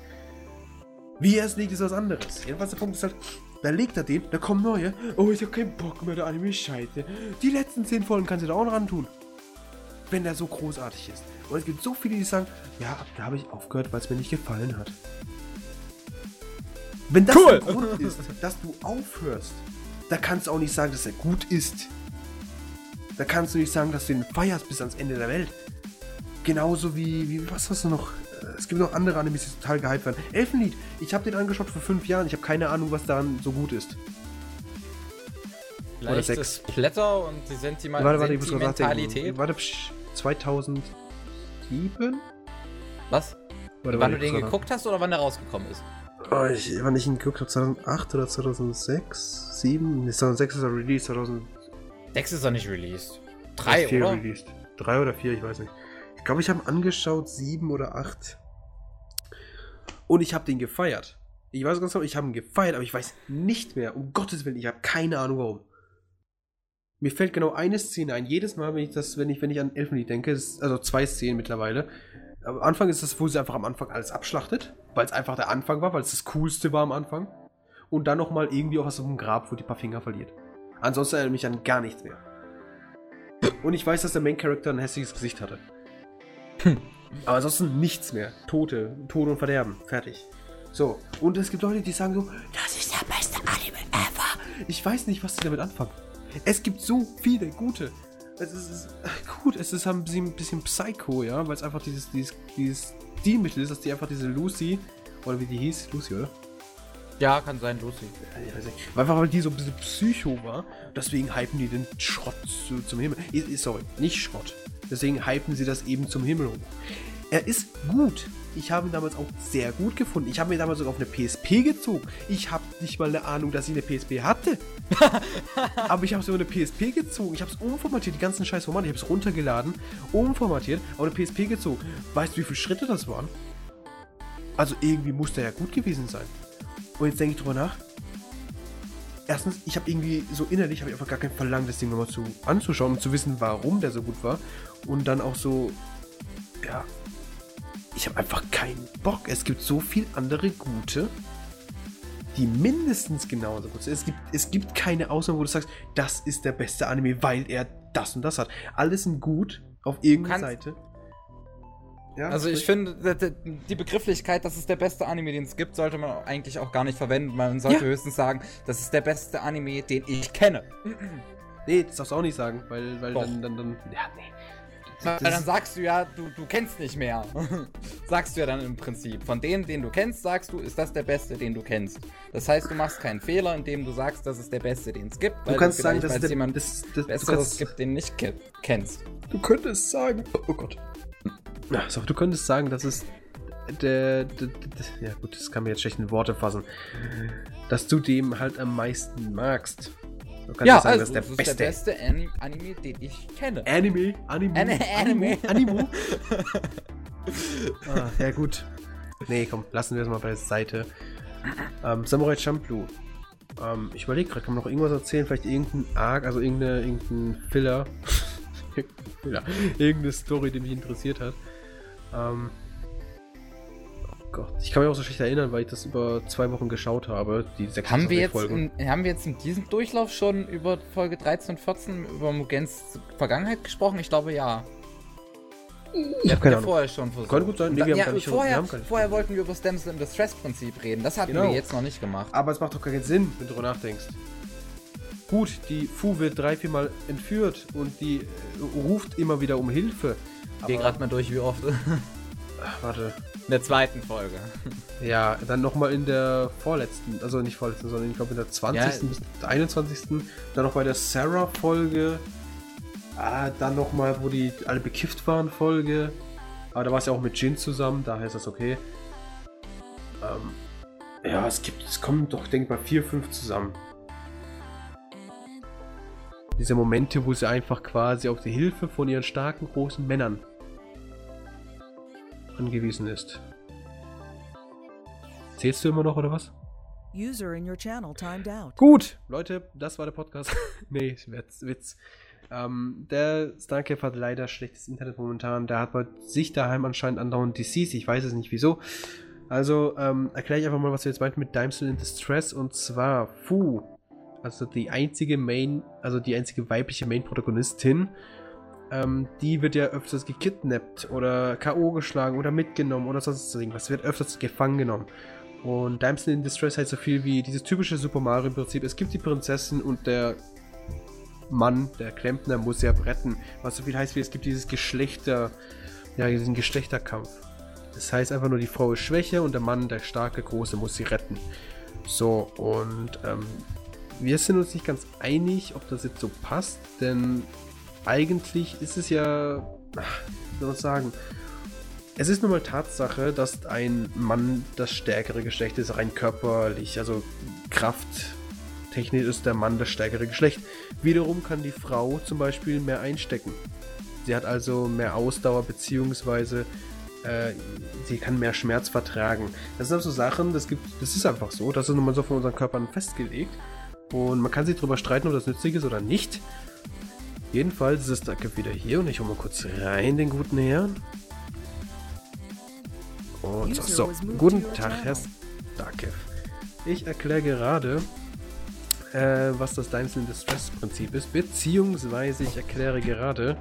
Wie er es legt, ist was anderes. Jedenfalls der Punkt ist halt, da legt er den, da kommen neue. Oh, ich hab keinen Bock mehr, der Anime ist scheiße. Die letzten 10 Folgen kannst du da auch noch antun. Wenn der so großartig ist. Und es gibt so viele, die sagen, ja, da habe ich aufgehört, weil es mir nicht gefallen hat. Wenn das Cool. der Grund ist, dass du aufhörst, da kannst du auch nicht sagen, dass er gut ist. Da kannst du nicht sagen, dass du ihn feierst bis ans Ende der Welt. Genauso wie, wie was hast du noch? Es gibt noch andere Animes, die total gehypt werden. Elfenlied, ich habe den angeschaut vor fünf Jahren. Ich habe keine Ahnung, was daran so gut ist. Vielleicht Oder sechs. Blätter und die Sentima warte, warte, ich muss gerade Sentimentalität. Warte, psch, 2007? Was? Warte, wann du den geguckt hast oder wann der rausgekommen ist? Oh, ich, wann ich ihn geguckt habe, 2008 oder 2006? 7? Nee, 2006 ist er released, 2004 Sechs ist doch nicht released. Drei, oder? released. Drei oder vier, ich weiß nicht. Ich glaube, ich habe angeschaut, sieben oder acht. Und ich habe den gefeiert. Ich weiß ganz genau, ich habe ihn gefeiert, aber ich weiß nicht mehr, um Gottes Willen, ich habe keine Ahnung warum. Mir fällt genau eine Szene ein. Jedes Mal, wenn ich das, wenn ich, wenn ich an Elfenlied denke, ist, also zwei Szenen mittlerweile. Am Anfang ist das, wo sie einfach am Anfang alles abschlachtet, weil es einfach der Anfang war, weil es das Coolste war am Anfang. Und dann nochmal irgendwie auch was auf dem Grab, wo die paar Finger verliert. Ansonsten erinnert mich an gar nichts mehr. Und ich weiß, dass der Main Character ein hässliches Gesicht hatte. Aber ansonsten nichts mehr. Tote, Tod und Verderben. Fertig. So. Und es gibt Leute, die sagen so, das ist der beste Anime ever. Ich weiß nicht, was sie damit anfangen. Es gibt so viele gute. Es ist, es ist gut, es ist ein bisschen, ein bisschen Psycho, ja, weil es einfach dieses, dieses, dieses Stilmittel ist, dass die einfach diese Lucy, oder wie die hieß, Lucy, oder? Ja, kann sein, Lucy. Ich weiß nicht. Weil Einfach weil die so ein bisschen Psycho war. Deswegen hypen die den Schrott zu, zum Himmel. Sorry, nicht Schrott. Deswegen hypen sie das eben zum Himmel hoch. Er ist gut. Ich habe ihn damals auch sehr gut gefunden. Ich habe mir damals sogar auf eine PSP gezogen. Ich habe nicht mal eine Ahnung, dass ich eine PSP hatte. aber ich habe so eine PSP gezogen. Ich habe es umformatiert, die ganzen scheiß Formate. Ich habe es runtergeladen, umformatiert, auf eine PSP gezogen. Weißt du, wie viele Schritte das waren? Also irgendwie muss der ja gut gewesen sein. Und jetzt denke ich drüber nach. Erstens, ich habe irgendwie so innerlich habe ich einfach gar kein Verlangen, das Ding nochmal zu anzuschauen und zu wissen, warum der so gut war. Und dann auch so, ja, ich habe einfach keinen Bock. Es gibt so viel andere gute, die mindestens genauso gut sind. Es gibt, es gibt keine Ausnahme, wo du sagst, das ist der beste Anime, weil er das und das hat. Alles sind gut auf irgendeiner Seite. Ja, Also ich finde, die Begrifflichkeit, das ist der beste Anime, den es gibt, sollte man eigentlich auch gar nicht verwenden. Man sollte Ja. höchstens sagen, das ist der beste Anime, den ich kenne. Nee, das darfst du auch nicht sagen, weil, weil Doch. dann, dann, dann. Ja, nee. Weil dann sagst du ja, du, du kennst nicht mehr. sagst du ja dann im Prinzip. Von denen, den du kennst, sagst du, ist das der beste, den du kennst. Das heißt, du machst keinen Fehler, indem du sagst, das ist der beste, den es gibt. Du kannst sagen, vielleicht, dass weil es jemand das, das, du, Besseres kannst, gibt, den nicht ke kennst. du könntest sagen. Oh Gott. Na, so, du könntest sagen, dass es der, der, der. Ja, gut, das kann mir jetzt schlecht in Worte fassen. Dass du dem halt am meisten magst. Du kannst Ja, sagen, also, das ist der beste. Ani Anime, den ich kenne. Anime, Anime, An- Anime. Anime. ah, ja, gut. Nee, komm, lassen wir es mal beiseite. Ähm, Samurai Champloo. Ähm, ich überlege gerade, kann man noch irgendwas erzählen? Vielleicht irgendein Arc, also irgendeine, irgendein Filler. Filler. Irgendeine Story, die mich interessiert hat. Ähm, Gott. Ich kann mich auch so schlecht erinnern, weil ich das über zwei Wochen geschaut habe. Die sechs haben wir, jetzt in, haben wir jetzt in diesem Durchlauf schon über Folge 13 und 14 über Mugens Vergangenheit gesprochen? Ich glaube ja. Ich habe keine Ahnung. vorher schon versucht. Kann gut sein. Nee, wir ja, haben nicht, vorher, haben vorher wollten wir über das Damsel in the Stress Prinzip reden. Das hatten genau. wir jetzt noch nicht gemacht. Aber es macht doch keinen Sinn, wenn du darüber nachdenkst. Gut, die Fu wird drei, vier Mal entführt und die äh, ruft immer wieder um Hilfe. Geh gerade mal durch, wie oft. Ach, warte. In der zweiten Folge. Ja, dann nochmal in der vorletzten, also nicht vorletzten, sondern ich glaube in der 20. Ja. bis der 21. Dann noch bei der Sarah-Folge. Ah, dann nochmal, wo die alle bekifft waren, Folge. Aber da war es ja auch mit Jin zusammen, daher ist das okay. Ähm, ja, es gibt, es kommen doch, denk mal, vier, fünf zusammen. Diese Momente, wo sie einfach quasi auf die Hilfe von ihren starken, großen Männern angewiesen ist. Zählst du immer noch oder was? User in your channel timed out. Gut, Leute, das war der Podcast. nee, Witz. Witz. Ähm, der Starcave hat leider schlechtes Internet momentan. Der hat bei sich daheim anscheinend andauernd DCs. Ich weiß es nicht wieso. Also ähm, erkläre ich einfach mal, was wir jetzt meinten mit Dimesel in Distress. Und zwar Fu, also die einzige Main, also die einzige weibliche Main-Protagonistin, ähm, die wird ja öfters gekidnappt oder K.O. geschlagen oder mitgenommen oder sonst irgendwas. Wird öfters gefangen genommen. Und Damsel in Distress heißt so viel wie dieses typische Super Mario-Prinzip. Es gibt die Prinzessin und der Mann, der Klempner, muss sie retten. Was so viel heißt wie es gibt dieses Geschlechter, ja, diesen Geschlechterkampf. Das heißt einfach nur, die Frau ist schwächer und der Mann, der starke, große, muss sie retten. So, und ähm, wir sind uns nicht ganz einig, ob das jetzt so passt, denn eigentlich ist es ja, wie soll man sagen, es ist nun mal Tatsache, dass ein Mann das stärkere Geschlecht ist, rein körperlich, also krafttechnisch ist der Mann das stärkere Geschlecht. Wiederum kann die Frau zum Beispiel mehr einstecken. Sie hat also mehr Ausdauer, beziehungsweise äh, sie kann mehr Schmerz vertragen. Das sind also Sachen, das gibt, das ist einfach so, das ist nun mal so von unseren Körpern festgelegt. Und man kann sich darüber streiten, ob das nützlich ist oder nicht. Jedenfalls ist Duckev wieder hier und ich hole mal kurz rein, den guten Herrn. Und so, so. guten Tag, Herr Duckev. Ich erkläre gerade, äh, was das Damsel in Distress Prinzip ist, beziehungsweise ich erkläre gerade,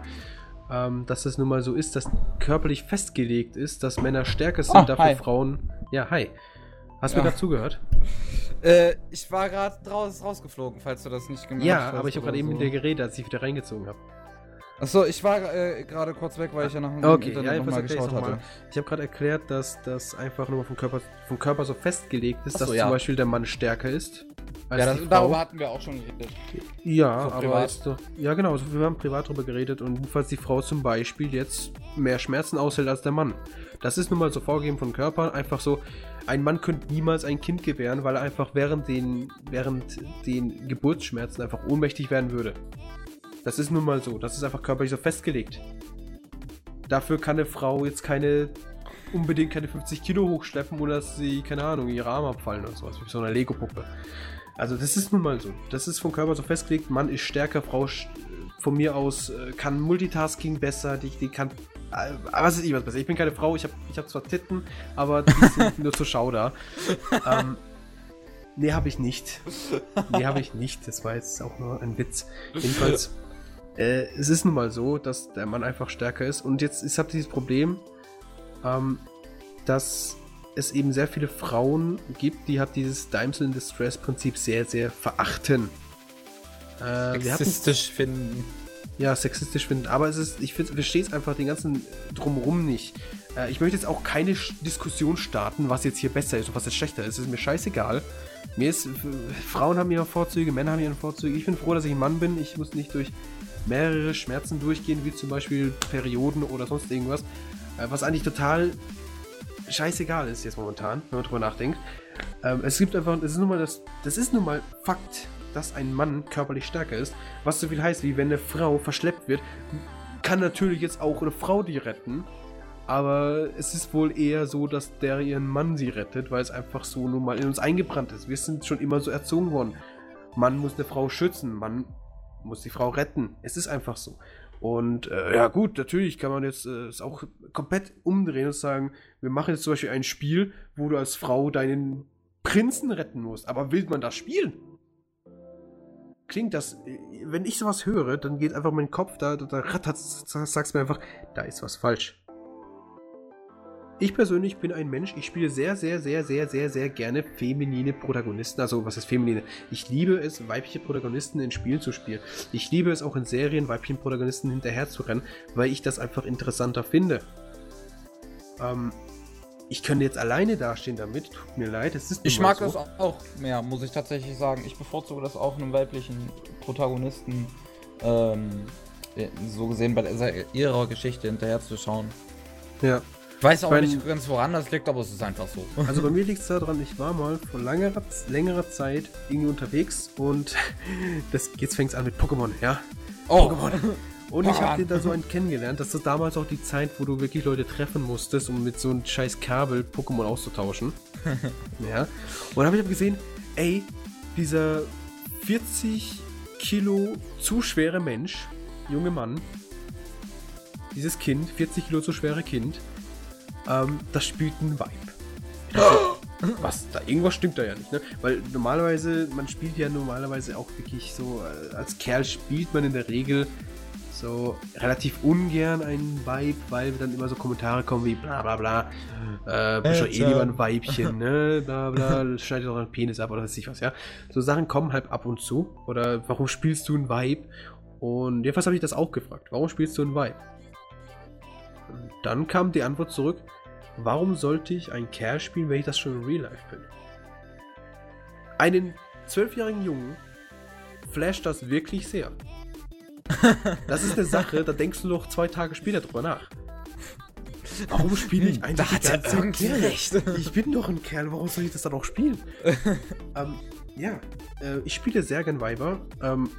ähm, dass es nun mal so ist, dass körperlich festgelegt ist, dass Männer stärker sind, oh, dafür hi. Frauen. Ja, hi. Hast du ja. mir gerade zugehört? Äh, ich war gerade raus, rausgeflogen, falls du das nicht gemacht ja, hast. Ja, aber ich habe gerade so. eben mit dir geredet, als ich wieder reingezogen habe. Achso, ich war äh, gerade kurz weg, weil ich ja nach dem okay, Internet ja, nochmal geschaut noch hatte. Ich habe gerade erklärt, dass das einfach nur vom Körper, vom Körper so festgelegt ist, so, dass ja. zum Beispiel der Mann stärker ist. ja, das, darüber hatten wir auch schon geredet. Ja, so aber ist doch, ja genau, also wir haben privat darüber geredet und jedenfalls die Frau zum Beispiel jetzt mehr Schmerzen aushält als der Mann. Das ist nun mal so vorgegeben von Körper, einfach so, ein Mann könnte niemals ein Kind gebären, weil er einfach während den, während den Geburtsschmerzen einfach ohnmächtig werden würde. Das ist nun mal so. Das ist einfach körperlich so festgelegt. Dafür kann eine Frau jetzt keine unbedingt keine 50 Kilo hochschleppen oder dass sie, keine Ahnung, ihre Arme abfallen oder sowas, wie so eine Lego-Puppe. Also das ist nun mal so. Das ist vom Körper so festgelegt. Mann ist stärker, Frau von mir aus äh, kann Multitasking besser, die, die kann was ist ich was besser. Ich bin keine Frau, ich habe ich hab zwar Titten, aber die sind nur zur Schau da. Ähm, nee, habe ich nicht. Nee, habe ich nicht. Das war jetzt auch nur ein Witz. Jedenfalls, äh, es ist nun mal so, dass der Mann einfach stärker ist. Und jetzt ist halt dieses Problem, ähm, dass es eben sehr viele Frauen gibt, die halt dieses Damsel in Distress Prinzip sehr, sehr verachten. Äh, Sexistisch finden ja, sexistisch finden. Aber es ist, ich verstehe es einfach den ganzen Drumherum nicht. Äh, ich möchte jetzt auch keine Diskussion starten, was jetzt hier besser ist und was jetzt schlechter ist. Es ist mir scheißegal. Mir ist, Frauen haben ihre Vorzüge, Männer haben ihre Vorzüge. Ich bin froh, dass ich ein Mann bin. Ich muss nicht durch mehrere Schmerzen durchgehen, wie zum Beispiel Perioden oder sonst irgendwas. Äh, was eigentlich total scheißegal ist jetzt momentan, wenn man drüber nachdenkt. Ähm, es gibt einfach, es ist nun mal das, das ist nun mal Fakt dass ein Mann körperlich stärker ist. Was so viel heißt, wie wenn eine Frau verschleppt wird, kann natürlich jetzt auch eine Frau die retten. Aber es ist wohl eher so, dass der ihren Mann sie rettet, weil es einfach so nun mal in uns eingebrannt ist. Wir sind schon immer so erzogen worden. Mann muss eine Frau schützen, Mann muss die Frau retten. Es ist einfach so. Und äh, ja, gut, natürlich kann man jetzt äh, es auch komplett umdrehen und sagen, wir machen jetzt zum Beispiel ein Spiel, wo du als Frau deinen Prinzen retten musst. Aber will man das spielen? Klingt das, äh, wenn ich sowas höre, dann geht einfach mein Kopf, da, da, da rattert, sagst mir einfach, da ist was falsch. Ich persönlich bin ein Mensch, ich spiele sehr, sehr, sehr, sehr, sehr, sehr gerne feminine Protagonisten. Also, was ist feminine? Ich liebe es, weibliche Protagonisten in Spielen zu spielen. Ich liebe es auch in Serien, weiblichen Protagonisten hinterher zu rennen, weil ich das einfach interessanter finde. Ähm, ich könnte jetzt alleine dastehen damit, tut mir leid, es ist Ich mag so. das auch mehr, muss ich tatsächlich sagen. Ich bevorzuge das auch einem weiblichen Protagonisten, ähm, so gesehen bei ihrer Geschichte hinterher zu schauen. Ja, ich weiß auch mein, nicht ganz, woran das liegt, aber es ist einfach so. Also bei mir liegt es daran, ich war mal vor längerer, längerer Zeit irgendwie unterwegs und das jetzt fängt es an mit Pokémon, ja? Oh. Pokémon. Und ich habe den da so einen kennengelernt. Das ist damals auch die Zeit, wo du wirklich Leute treffen musstest, um mit so einem scheiß Kabel Pokémon auszutauschen. ja. Und dann habe ich gesehen, ey, dieser 40 Kilo zu schwere Mensch, junge Mann, dieses Kind, 40 Kilo zu schwere Kind, ähm, das spielt ein Vibe. Was? Da irgendwas stimmt da ja nicht, ne? Weil normalerweise, man spielt ja normalerweise auch wirklich so, äh, als Kerl spielt man in der Regel so relativ ungern einen Vibe, weil dann immer so Kommentare kommen wie bla bla bla, äh, bist doch eh lieber ein Weibchen, ne? Bla bla, schneidet doch einen Penis ab oder weiß ich was, ja? So Sachen kommen halt ab und zu. Oder warum spielst du ein Vibe? Und jedenfalls habe ich das auch gefragt. Warum spielst du ein Vibe? dann kam die Antwort zurück, warum sollte ich ein Kerl spielen, wenn ich das schon in Real Life bin? Einen zwölfjährigen Jungen flasht das wirklich sehr. Das ist eine Sache, da denkst du noch zwei Tage später drüber nach. Warum spiele ich eigentlich da hat er irgendwie recht. Ich bin doch ein Kerl, warum soll ich das dann auch spielen? ähm, ja, äh, ich spiele sehr gern Weiber. Ähm,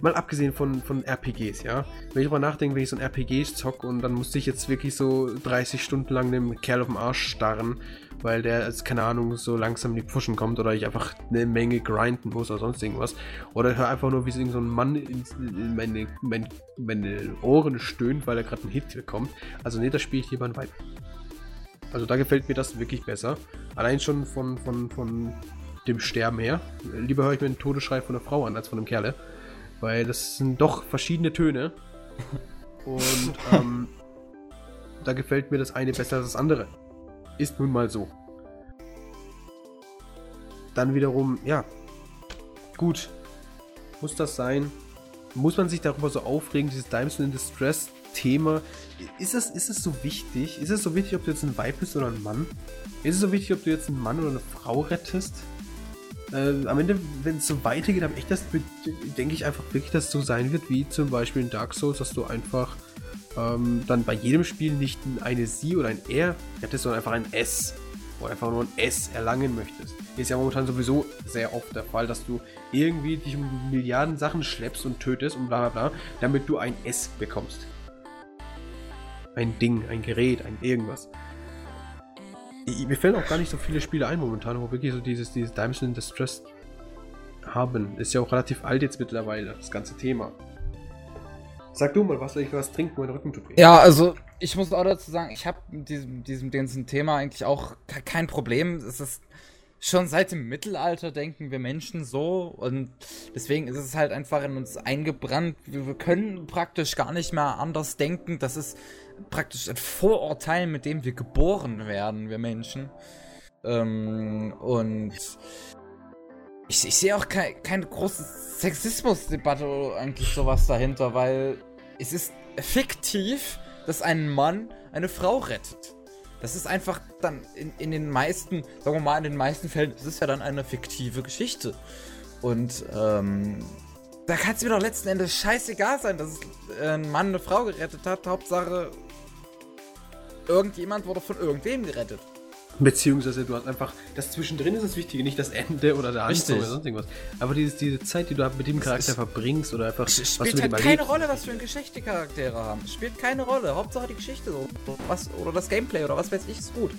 mal abgesehen von, von RPGs, ja. Wenn ich darüber nachdenke, wenn ich so ein RPG zock und dann musste ich jetzt wirklich so 30 Stunden lang dem Kerl auf dem Arsch starren, weil der, als, keine Ahnung, so langsam in die Pushen kommt oder ich einfach eine Menge grinden muss oder sonst irgendwas. Oder hör einfach nur, wie so ein Mann in, in meine, meine, meine Ohren stöhnt, weil er gerade einen Hit bekommt. Also nee, da spiele ich lieber ein Vibe. Also da gefällt mir das wirklich besser. Allein schon von, von, von dem Sterben her. Lieber höre ich mir einen Todesschrei von einer Frau an als von einem Kerle. Weil das sind doch verschiedene Töne. Und ähm, da gefällt mir das eine besser als das andere. Ist nun mal so. Dann wiederum, ja. Gut. Muss das sein? Muss man sich darüber so aufregen, dieses Damsel in Distress Thema? Ist es, ist es so wichtig? Ist es so wichtig, ob du jetzt ein Weib bist oder ein Mann? Ist es so wichtig, ob du jetzt einen Mann oder eine Frau rettest? äh, am Ende, wenn es so weitergeht, am echt das denke ich einfach wirklich, dass es so sein wird, wie zum Beispiel in Dark Souls, dass du einfach ähm, dann bei jedem Spiel nicht eine Sie oder ein R hättest, sondern einfach ein S oder einfach nur ein S erlangen möchtest. Ist ja momentan sowieso sehr oft der Fall, dass du irgendwie dich um Milliarden Sachen schleppst und tötest und bla bla bla, damit du ein S bekommst. Ein Ding, ein Gerät, ein irgendwas mir fällen auch gar nicht so viele Spiele ein momentan, wo wirklich so dieses, dieses in Distress haben. Ist ja auch relativ alt jetzt mittlerweile, das ganze Thema. Sag du mal, was soll ich was trinken, mein Rücken tut weh. Ja, also ich muss auch dazu sagen, ich habe mit diesem, diesem, diesem Thema eigentlich auch kein Problem. Es ist schon seit dem Mittelalter denken wir Menschen so und deswegen ist es halt einfach in uns eingebrannt. Wir können praktisch gar nicht mehr anders denken. Das ist praktisch ein Vorurteil, mit dem wir geboren werden, wir Menschen. Ähm, und ich, ich sehe auch kein, keine große Sexismusdebatte oder eigentlich sowas dahinter, weil es ist fiktiv, dass ein Mann eine Frau rettet. Das ist einfach dann in, in den meisten, sagen wir mal, in den meisten Fällen ist es ja dann eine fiktive Geschichte. Und ähm, da kann es mir doch letzten Endes scheißegal sein, dass ein Mann eine Frau gerettet hat. Hauptsache, irgendjemand wurde von irgendwem gerettet. Beziehungsweise du hast einfach, das zwischendrin ist das Wichtige, nicht das Ende oder der Anfang oder sonst irgendwas. Aber dieses, diese Zeit, die du mit dem Charakter verbringst oder einfach. Es spielt halt keine Rolle, was für eine Geschichte Charaktere haben. Es spielt keine Rolle. Hauptsache die Geschichte so. Was, oder das Gameplay oder was weiß ich, ist gut.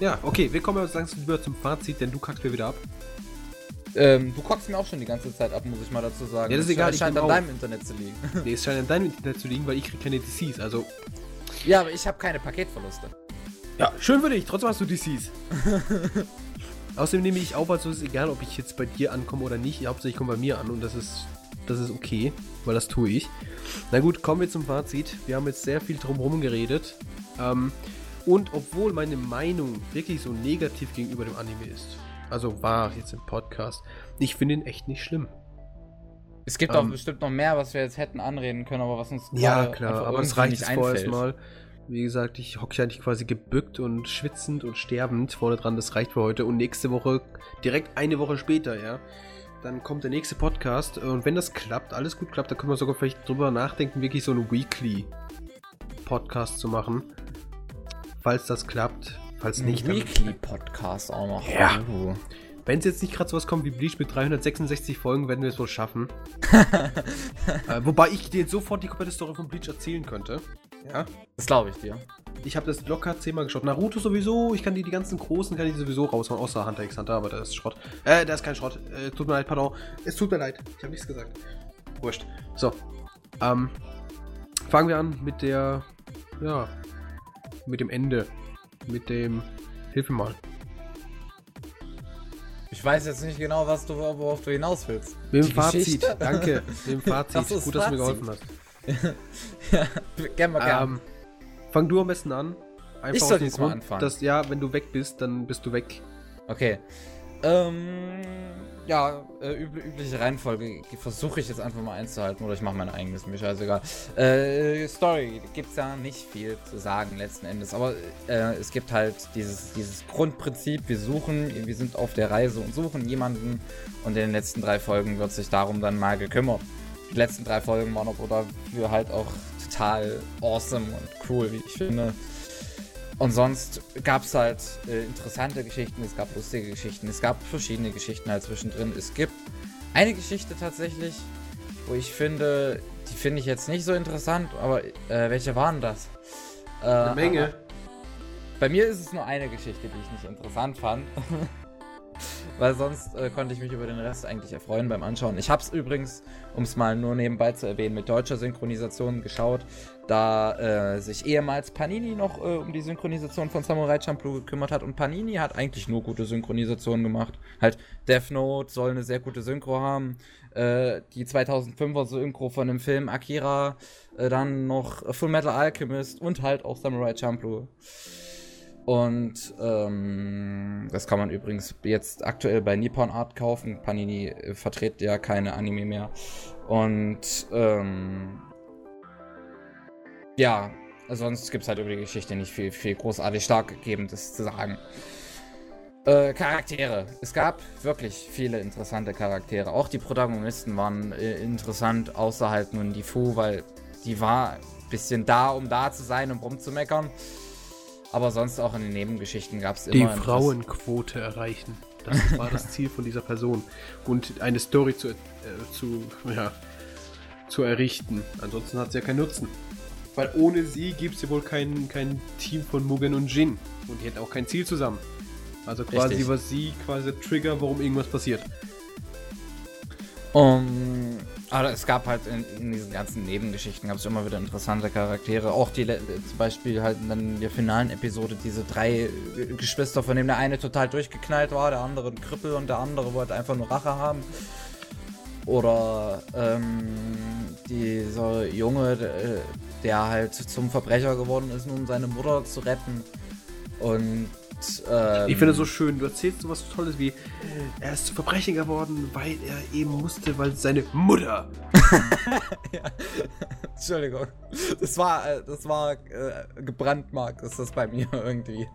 Ja, okay, wir kommen jetzt langsam über zum Fazit, denn du kackst mir wieder ab. Ähm, du guckst mir auch schon die ganze Zeit ab, muss ich mal dazu sagen. Ja, das ist egal, Es scheint an deinem Internet zu liegen. Nee, es scheint an deinem Internet zu liegen, weil ich krieg keine DCs. Also, ja, aber ich habe keine Paketverluste. Ja, schön für dich. Trotzdem hast du DCs. Außerdem nehme ich auf, also ist egal, ob ich jetzt bei dir ankomme oder nicht. Hauptsache ich komme bei mir an und das ist, das ist okay, weil das tue ich. Na gut, kommen wir zum Fazit. Wir haben jetzt sehr viel drumherum geredet. Ähm, und obwohl meine Meinung wirklich so negativ gegenüber dem Anime ist, also war jetzt im Podcast, ich finde ihn echt nicht schlimm. Es gibt auch Ähm. bestimmt noch mehr, was wir jetzt hätten anreden können, aber was uns Ja, klar, aber es reicht nicht jetzt vorerst einfällt. mal. Wie gesagt, ich hocke eigentlich quasi gebückt und schwitzend und sterbend vorne dran. Das reicht für heute. Und nächste Woche, direkt eine Woche später, ja, dann kommt der nächste Podcast. Und wenn das klappt, alles gut klappt, dann können wir sogar vielleicht drüber nachdenken, wirklich so einen Weekly-Podcast zu machen. Falls das klappt. Falls Ein nicht, dann- Weekly-Podcast auch noch. Ja. Wenn es jetzt nicht gerade sowas kommt wie Bleach mit 366 Folgen, werden wir es wohl schaffen. äh, wobei ich dir jetzt sofort die komplette Story von Bleach erzählen könnte. Ja. Das glaube ich dir. Ich habe das locker zehnmal geschaut. Naruto sowieso, ich kann die, die ganzen großen, kann ich sowieso raushauen, außer Hunter x Hunter, aber das ist Schrott. Äh, das ist kein Schrott. Äh, tut mir leid, pardon. Es tut mir leid. Ich habe nichts gesagt. Wurscht. So. Ähm, fangen wir an mit der, ja, mit dem Ende. Mit dem, hilf mir mal. Ich weiß jetzt nicht genau, was du, worauf du hinaus willst. Mit dem Fazit. Danke. Mit dem Fazit. Das Gut, dass du mir Fazit. geholfen hast. Ja, gern mal gern. Ähm, fang du am besten an. Einfach Ich soll diesmal Grund, anfangen. Dass, ja, wenn du weg bist, dann bist du weg. Okay. Ähm, ja, äh, üb übliche Reihenfolge versuche ich jetzt einfach mal einzuhalten oder ich mache mein eigenes, mir scheißegal. Äh, Story gibt's ja nicht viel zu sagen letzten Endes, aber äh, es gibt halt dieses, dieses Grundprinzip, wir suchen, wir sind auf der Reise und suchen jemanden und in den letzten drei Folgen wird sich darum dann mal gekümmert. Die letzten drei Folgen waren aber dafür halt auch total awesome und cool, wie ich finde. Und sonst gab es halt äh, interessante Geschichten, es gab lustige Geschichten, es gab verschiedene Geschichten halt zwischendrin. Es gibt eine Geschichte tatsächlich, wo ich finde, die finde ich jetzt nicht so interessant, aber äh, welche waren das? Äh, Eine Menge. Bei mir ist es nur eine Geschichte, die ich nicht interessant fand. Weil sonst äh, konnte ich mich über den Rest eigentlich erfreuen beim Anschauen. Ich habe es übrigens, um es mal nur nebenbei zu erwähnen, mit deutscher Synchronisation geschaut, da äh, sich ehemals Panini noch äh, um die Synchronisation von Samurai Champloo gekümmert hat. Und Panini hat eigentlich nur gute Synchronisationen gemacht. Halt, Death Note soll eine sehr gute Synchro haben. Äh, die 2005er Synchro von dem Film Akira. Äh, dann noch Full Metal Alchemist und halt auch Samurai Champloo. Und ähm, das kann man übrigens jetzt aktuell bei Nippon Art kaufen. Panini äh, vertritt ja keine Anime mehr. Und ähm, ja, sonst gibt es halt über die Geschichte nicht viel, viel großartig Starkgebendes zu sagen. Äh, Charaktere. Es gab wirklich viele interessante Charaktere. Auch die Protagonisten waren äh, interessant, außer halt nun die Fu, weil die war ein bisschen da, um da zu sein und rumzumeckern. Aber sonst auch in den Nebengeschichten gab es Die immer. Interess- Frauenquote erreichen. Das war das Ziel von dieser Person. Und eine Story zu, äh, zu, ja, zu errichten. Ansonsten hat sie ja keinen Nutzen. Weil ohne sie gibt es ja wohl kein, kein Team von Mugen und Jin. Und die hätten auch kein Ziel zusammen. Also quasi Richtig. war sie quasi Trigger, warum irgendwas passiert. Um, aber es gab halt in, in diesen ganzen Nebengeschichten gab es immer wieder interessante Charaktere. Auch die zum Beispiel halt in der finalen Episode diese drei äh, Geschwister, von denen der eine total durchgeknallt war, der andere ein Krüppel und der andere wollte einfach nur Rache haben. Oder ähm, dieser Junge, äh, der halt zum Verbrecher geworden ist, um seine Mutter zu retten. Und ähm, Ich finde es so schön, du erzählst so was Tolles wie, er ist zu Verbrechen geworden, weil er eben musste, weil seine Mutter. Entschuldigung. Das war, äh, das war äh, gebrandmarkt, ist das bei mir irgendwie.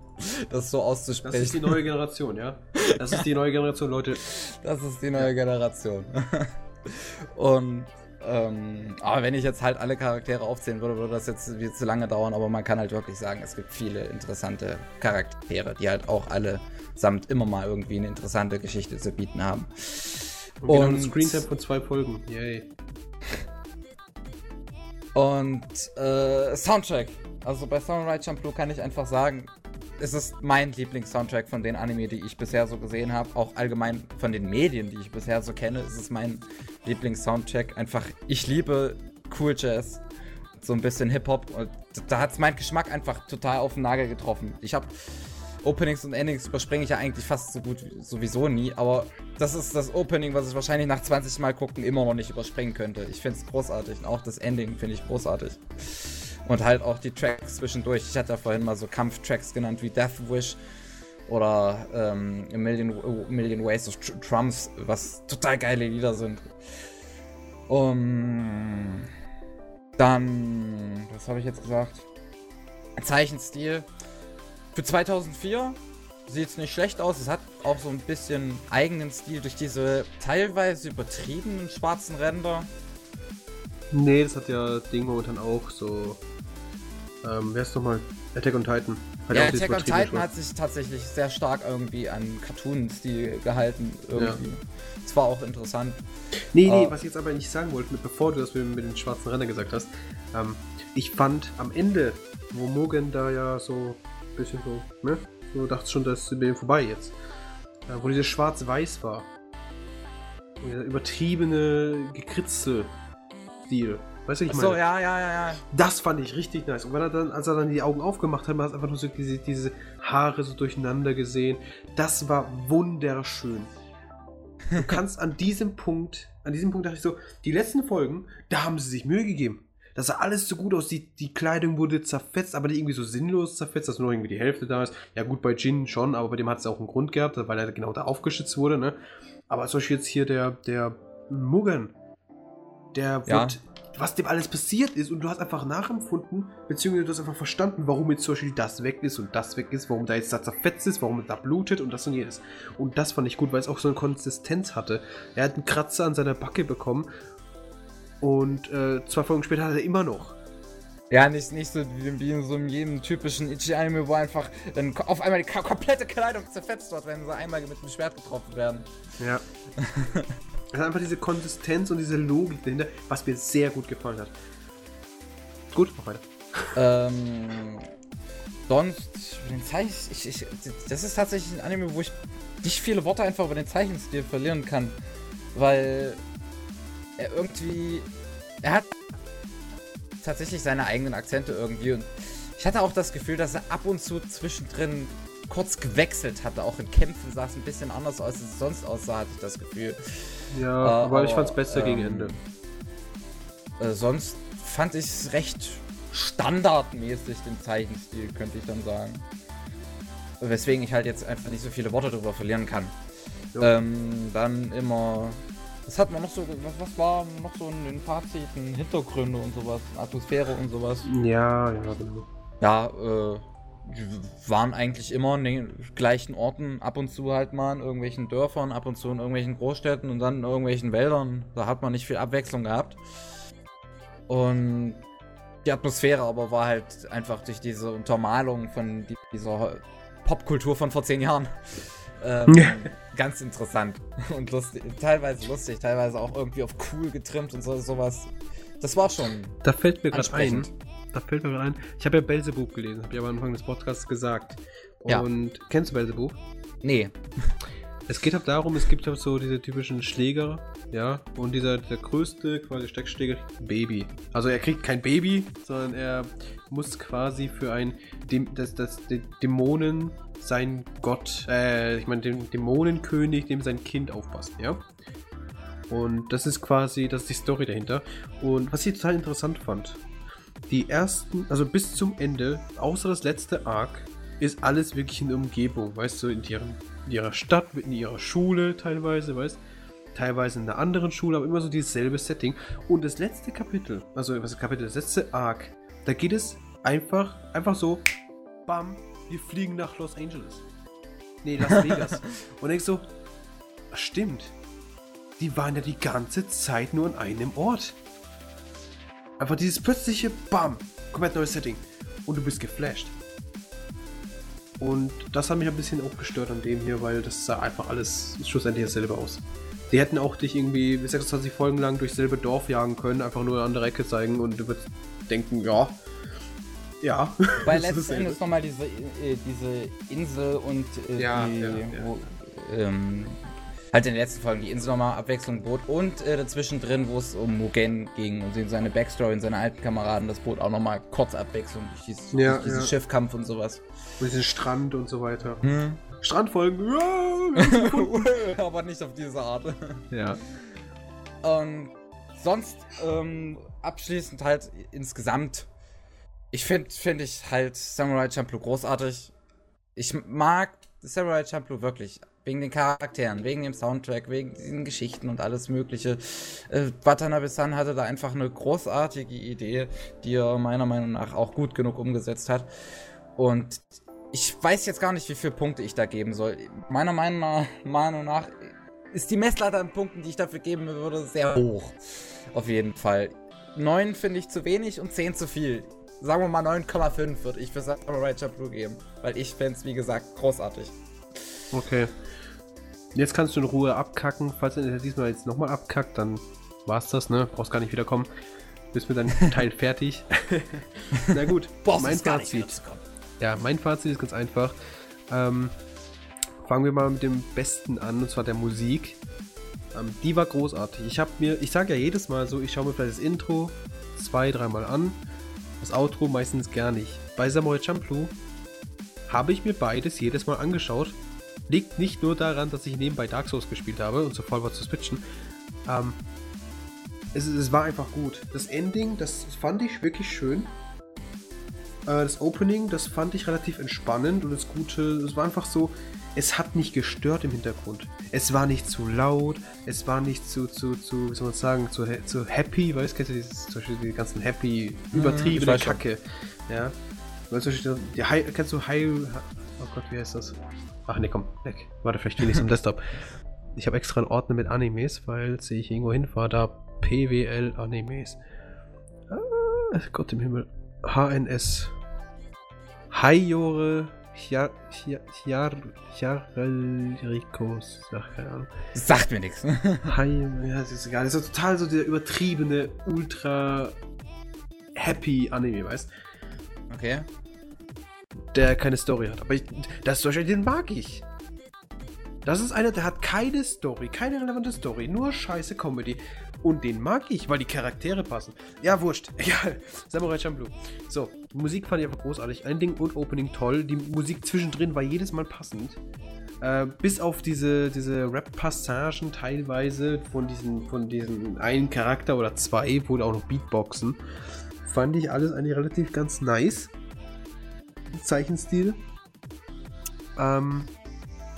Das so Das ist die auszusprechen. neue Generation, ja? Das ist die neue Generation, Leute. Das ist die neue Generation. Und, ähm, aber wenn ich jetzt halt alle Charaktere aufzählen würde, würde das jetzt viel zu lange dauern. Aber man kann halt wirklich sagen, es gibt viele interessante Charaktere, die halt auch alle samt immer mal irgendwie eine interessante Geschichte zu bieten haben. Und, genau ein Und- Screentime von zwei Folgen. Yay. Und äh, Soundtrack. Also bei Samurai Champloo kann ich einfach sagen, es ist mein Lieblings-Soundtrack von den Anime, die ich bisher so gesehen habe. Auch allgemein von den Medien, die ich bisher so kenne, ist es mein Lieblings-Soundtrack. Einfach, ich liebe Cool Jazz, so ein bisschen Hip-Hop. Und da hat es meinen Geschmack einfach total auf den Nagel getroffen. Ich habe Openings und Endings überspringe ich ja eigentlich fast so gut sowieso nie, aber das ist das Opening, was ich wahrscheinlich nach 20 Mal gucken immer noch nicht überspringen könnte. Ich finde es großartig und auch das Ending finde ich großartig. Und halt auch die Tracks zwischendurch. Ich hatte ja vorhin mal so Kampftracks genannt wie Death Wish oder ähm, A Million, A Million Ways of Trumps, was total geile Lieder sind. Um, dann, was habe ich jetzt gesagt? Zeichenstil. Für 2004 sieht es nicht schlecht aus. Es hat auch so ein bisschen eigenen Stil durch diese teilweise übertriebenen schwarzen Ränder. Nee, das hat ja Ding momentan auch so. Ähm, wer ist nochmal? Attack on Titan. Hat ja, Attack on Titan hat sich tatsächlich sehr stark irgendwie an Cartoon-Stil gehalten. Irgendwie. Ja. Das war auch interessant. Nee, nee, uh, was ich jetzt aber nicht sagen wollte, bevor du das mit, mit den schwarzen Rändern gesagt hast. Ähm, ich fand am Ende, wo Morgan da ja so ein bisschen so, ne? Du dachtest schon, das ist mit dem vorbei jetzt. Äh, wo dieses schwarz-weiß war. Und dieser übertriebene Gekritzel-Stil. Weißt du, ich meine? So, ja, ja, ja, ja. Das fand ich richtig nice. Und wenn er dann, als er dann die Augen aufgemacht hat, man hat einfach nur so diese, diese Haare so durcheinander gesehen. Das war wunderschön. Du kannst an diesem Punkt, an diesem Punkt dachte ich so, die letzten Folgen, da haben sie sich Mühe gegeben. Das sah alles so gut aus, die, die Kleidung wurde zerfetzt, aber nicht irgendwie so sinnlos zerfetzt, dass nur irgendwie die Hälfte da ist. Ja gut, bei Jin schon, aber bei dem hat es auch einen Grund gehabt, weil er genau da aufgeschützt wurde, ne? Aber zum Beispiel jetzt hier der, der Muggern, der ja. wird, was dem alles passiert ist und du hast einfach nachempfunden, beziehungsweise du hast einfach verstanden, warum jetzt zum Beispiel das weg ist und das weg ist, warum da jetzt da zerfetzt ist, warum da blutet und das und jenes. Und das fand ich gut, weil es auch so eine Konsistenz hatte. Er hat einen Kratzer an seiner Backe bekommen und äh, zwei Folgen später hat er immer noch. Ja, nicht, nicht so wie, in so jedem typischen Ichi-Anime, wo einfach dann auf einmal die komplette Kleidung zerfetzt wird, wenn sie einmal mit dem Schwert getroffen werden. Ja. Hat einfach diese Konsistenz und diese Logik dahinter, was mir sehr gut gefallen hat. Gut, mach weiter. Ähm, sonst, den Zeichen, ich, ich, das ist tatsächlich ein Anime, wo ich nicht viele Worte einfach über den Zeichenstil verlieren kann, weil er irgendwie, er hat tatsächlich seine eigenen Akzente irgendwie und ich hatte auch das Gefühl, dass er ab und zu zwischendrin kurz gewechselt hatte. Auch in Kämpfen sah es ein bisschen anders aus, als es sonst aussah, hatte ich das Gefühl. Ja, äh, weil ich fand es besser ähm, gegen Ende. Äh, sonst fand ich es recht standardmäßig, den Zeichenstil, könnte ich dann sagen. Weswegen ich halt jetzt einfach nicht so viele Worte darüber verlieren kann. Ähm, dann immer was hat man noch so, was, was war noch so in den Faziten, Hintergründe und sowas, Atmosphäre und sowas? Ja, ja, genau. Ja, äh, waren eigentlich immer an den gleichen Orten, ab und zu halt mal in irgendwelchen Dörfern, ab und zu in irgendwelchen Großstädten und dann in irgendwelchen Wäldern. Da hat man nicht viel Abwechslung gehabt. Und die Atmosphäre aber war halt einfach durch diese Untermalung von dieser Popkultur von vor zehn Jahren ähm, ganz interessant und lustig, teilweise lustig, teilweise auch irgendwie auf cool getrimmt und so, sowas. Das war schon. Da fällt mir gerade ein. Da fällt mir ein. Ich habe ja Belzebub gelesen, habe ich aber am Anfang des Podcasts gesagt. Und ja. kennst du Belzebub? Nee. Es geht halt darum, es gibt halt so diese typischen Schläger, ja, und dieser der größte quasi Steckschläger Baby. Also er kriegt kein Baby, sondern er muss quasi für ein Dä das, das, Dämonen sein Gott, äh, ich meine, den Dämonenkönig, dem sein Kind aufpasst, ja. Und das ist quasi, das ist die Story dahinter. Und was ich total interessant fand, die ersten, also bis zum Ende, außer das letzte Arc, ist alles wirklich in der Umgebung, weißt du, in, ihren, in ihrer Stadt, in ihrer Schule teilweise, weißt teilweise in einer anderen Schule, aber immer so dieselbe Setting. Und das letzte Kapitel, also was ist Kapitel, das letzte Arc, da geht es einfach, einfach so, bam, wir fliegen nach Los Angeles. Nee, Las Vegas. und denkst so, stimmt. Die waren ja die ganze Zeit nur an einem Ort. Einfach dieses plötzliche Bam, komplett neues Setting. Und du bist geflasht. Und das hat mich ein bisschen auch gestört an dem hier, weil das sah einfach alles schlussendlich dasselbe aus. Die hätten auch dich irgendwie 26 Folgen lang durchs selbe Dorf jagen können, einfach nur eine andere Ecke zeigen und du würdest denken, ja, Ja. Bei letzten Endes nochmal diese, äh, diese Insel und äh, ja, die, ja, ja. Wo, ähm, halt in den letzten Folgen die Insel nochmal Abwechslung bot und äh, dazwischen drin, wo es um Mugen ging und seine Backstory und seine alten Kameraden, das bot auch nochmal kurz Abwechslung durch, dieses, Ja, durch diesen ja. Schiffkampf und sowas. Und diesen Strand und so weiter. Hm. Strandfolgen. Aber nicht auf diese Art. ja. Und sonst ähm, abschließend halt insgesamt. Ich finde find ich halt Samurai Champloo großartig. Ich mag Samurai Champloo wirklich. Wegen den Charakteren, wegen dem Soundtrack, wegen diesen Geschichten und alles Mögliche. Äh, Watanabe-san hatte da einfach eine großartige Idee, die er meiner Meinung nach auch gut genug umgesetzt hat. Und ich weiß jetzt gar nicht, wie viele Punkte ich da geben soll. Meiner Meinung nach ist die Messlatte an Punkten, die ich dafür geben würde, sehr hoch. Auf jeden Fall. 9 finde ich zu wenig und 10 zu viel. Sagen wir mal 9,5 würde ich für Samurai Champloo geben. Weil ich fände es, wie gesagt, großartig. Okay. Jetzt kannst du in Ruhe abkacken. Falls du diesmal jetzt nochmal abkackt, dann war's das, ne? Brauchst gar nicht wiederkommen. Bist mit deinem Teil fertig. Na gut, mein Fazit. Ja, mein Fazit ist ganz einfach. Ähm, fangen wir mal mit dem Besten an, und zwar der Musik. Ähm, die war großartig. Ich habe mir, ich sage ja jedes Mal so, ich schaue mir vielleicht das Intro zwei, dreimal an. Das Outro meistens gar nicht. Bei Samurai Champloo habe ich mir beides jedes Mal angeschaut. Liegt nicht nur daran, dass ich nebenbei Dark Souls gespielt habe und so voll war zu switchen. Ähm, es, es war einfach gut. Das Ending, das fand ich wirklich schön. Äh, das Opening, das fand ich relativ entspannend und das Gute, es war einfach so, es hat nicht gestört im Hintergrund. Es war nicht zu laut, es war nicht zu, zu, zu wie soll man sagen, zu, zu happy, weißt du, kennst du dieses, zum Beispiel die ganzen happy, ich übertriebene schon. Kacke. Ja. Weil zum Beispiel, die kennst du High, oh Gott, wie heißt das? Ach nee, komm, weg. Warte, vielleicht will ich am Desktop. Ich habe extra einen Ordner mit Animes, weil sehe ich irgendwo hinfahre, da PWL Animes. Ah, Gott im Himmel. HNS. Hayore Hyarrikos. Ach, keine Ahnung. Sagt mir nichts. Hi, ja, das ist egal. Das ist total so der übertriebene, ultra happy Anime, weißt Okay. Der keine Story hat. Aber ich, das ist Beispiel, den mag ich. Das ist einer, der hat keine Story, keine relevante Story, nur scheiße Comedy. Und den mag ich, weil die Charaktere passen. Ja, wurscht. Egal. Samurai Champloo. So, Musik fand ich einfach großartig. Ending und Opening toll. Die Musik zwischendrin war jedes Mal passend. Äh, bis auf diese, diese Rap-Passagen teilweise von diesen, von diesen einen Charakter oder zwei, wo auch noch Beatboxen, fand ich alles eigentlich relativ ganz nice. Zeichenstil. Ähm,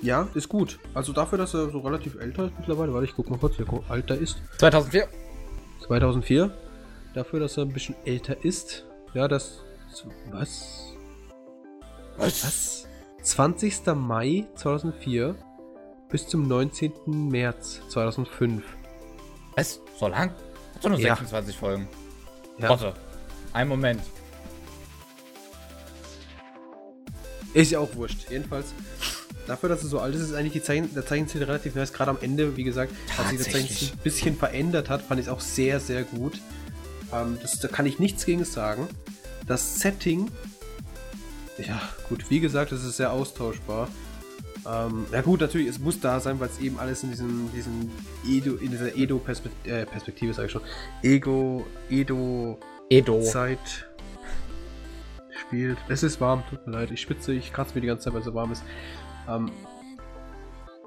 ja, ist gut. Also dafür, dass er so relativ älter ist mittlerweile, warte, ich guck mal kurz, wie alt er ist. 2004. 2004. Dafür, dass er ein bisschen älter ist. Ja, das. Was? Was? 20. Mai 2004 bis zum 19. März 2005. Was? So lang? Hat doch nur Ja. 26 Folgen. Ja. Warte. Ein Moment. Ist ja auch wurscht. Jedenfalls, dafür, dass es so alt ist, ist eigentlich die Zeichen, der Zeichenstil relativ nice. Gerade am Ende, wie gesagt, als sich der. Zeichenstil ein bisschen verändert hat, fand ich es auch sehr, sehr gut. Ähm, das, da kann ich nichts gegen sagen. Das Setting, ja, gut, wie gesagt, es ist sehr austauschbar. Ähm, ja gut, natürlich, es muss da sein, weil es eben alles in diesem, diesem Edo, in dieser Edo-Perspektive, äh, Perspektive, sag ich schon, Ego, Edo, Edo. Zeit spielt. Es ist warm, tut mir leid. Ich schwitze, ich kratze mir die ganze Zeit, weil es so warm ist. Ähm,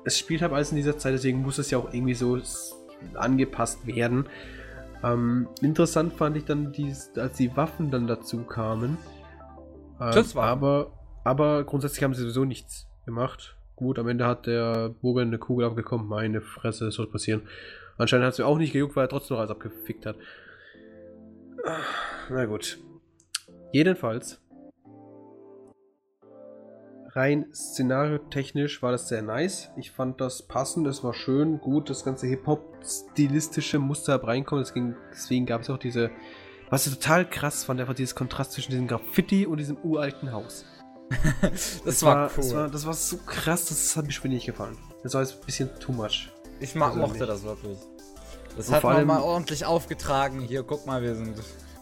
es spielt halt alles in dieser Zeit, deswegen muss es ja auch irgendwie so angepasst werden. Ähm, interessant fand ich dann, dies, als die Waffen dann dazu kamen. Ähm, Das war- aber, aber grundsätzlich haben sie sowieso nichts gemacht. Gut, am Ende hat der Bogen eine Kugel abgekommen. Meine Fresse, das soll passieren. Anscheinend hat es mir auch nicht gejuckt, weil er trotzdem noch alles abgefickt hat. Ah, Na gut. Jedenfalls. Rein szenariotechnisch war das sehr nice. Ich fand das passend, es war schön, gut, das ganze Hip-Hop-stilistische Muster reinkommen. Deswegen, deswegen gab es auch diese. Was ich total krass fand, einfach dieses Kontrast zwischen diesem Graffiti und diesem uralten Haus. Das war, das cool. war, das war so krass, das hat mir schon nicht gefallen. Das war jetzt ein bisschen too much. ich mag, persönlich. mochte das wirklich. Das Und hat man mal ordentlich aufgetragen. Hier, guck mal, wir sind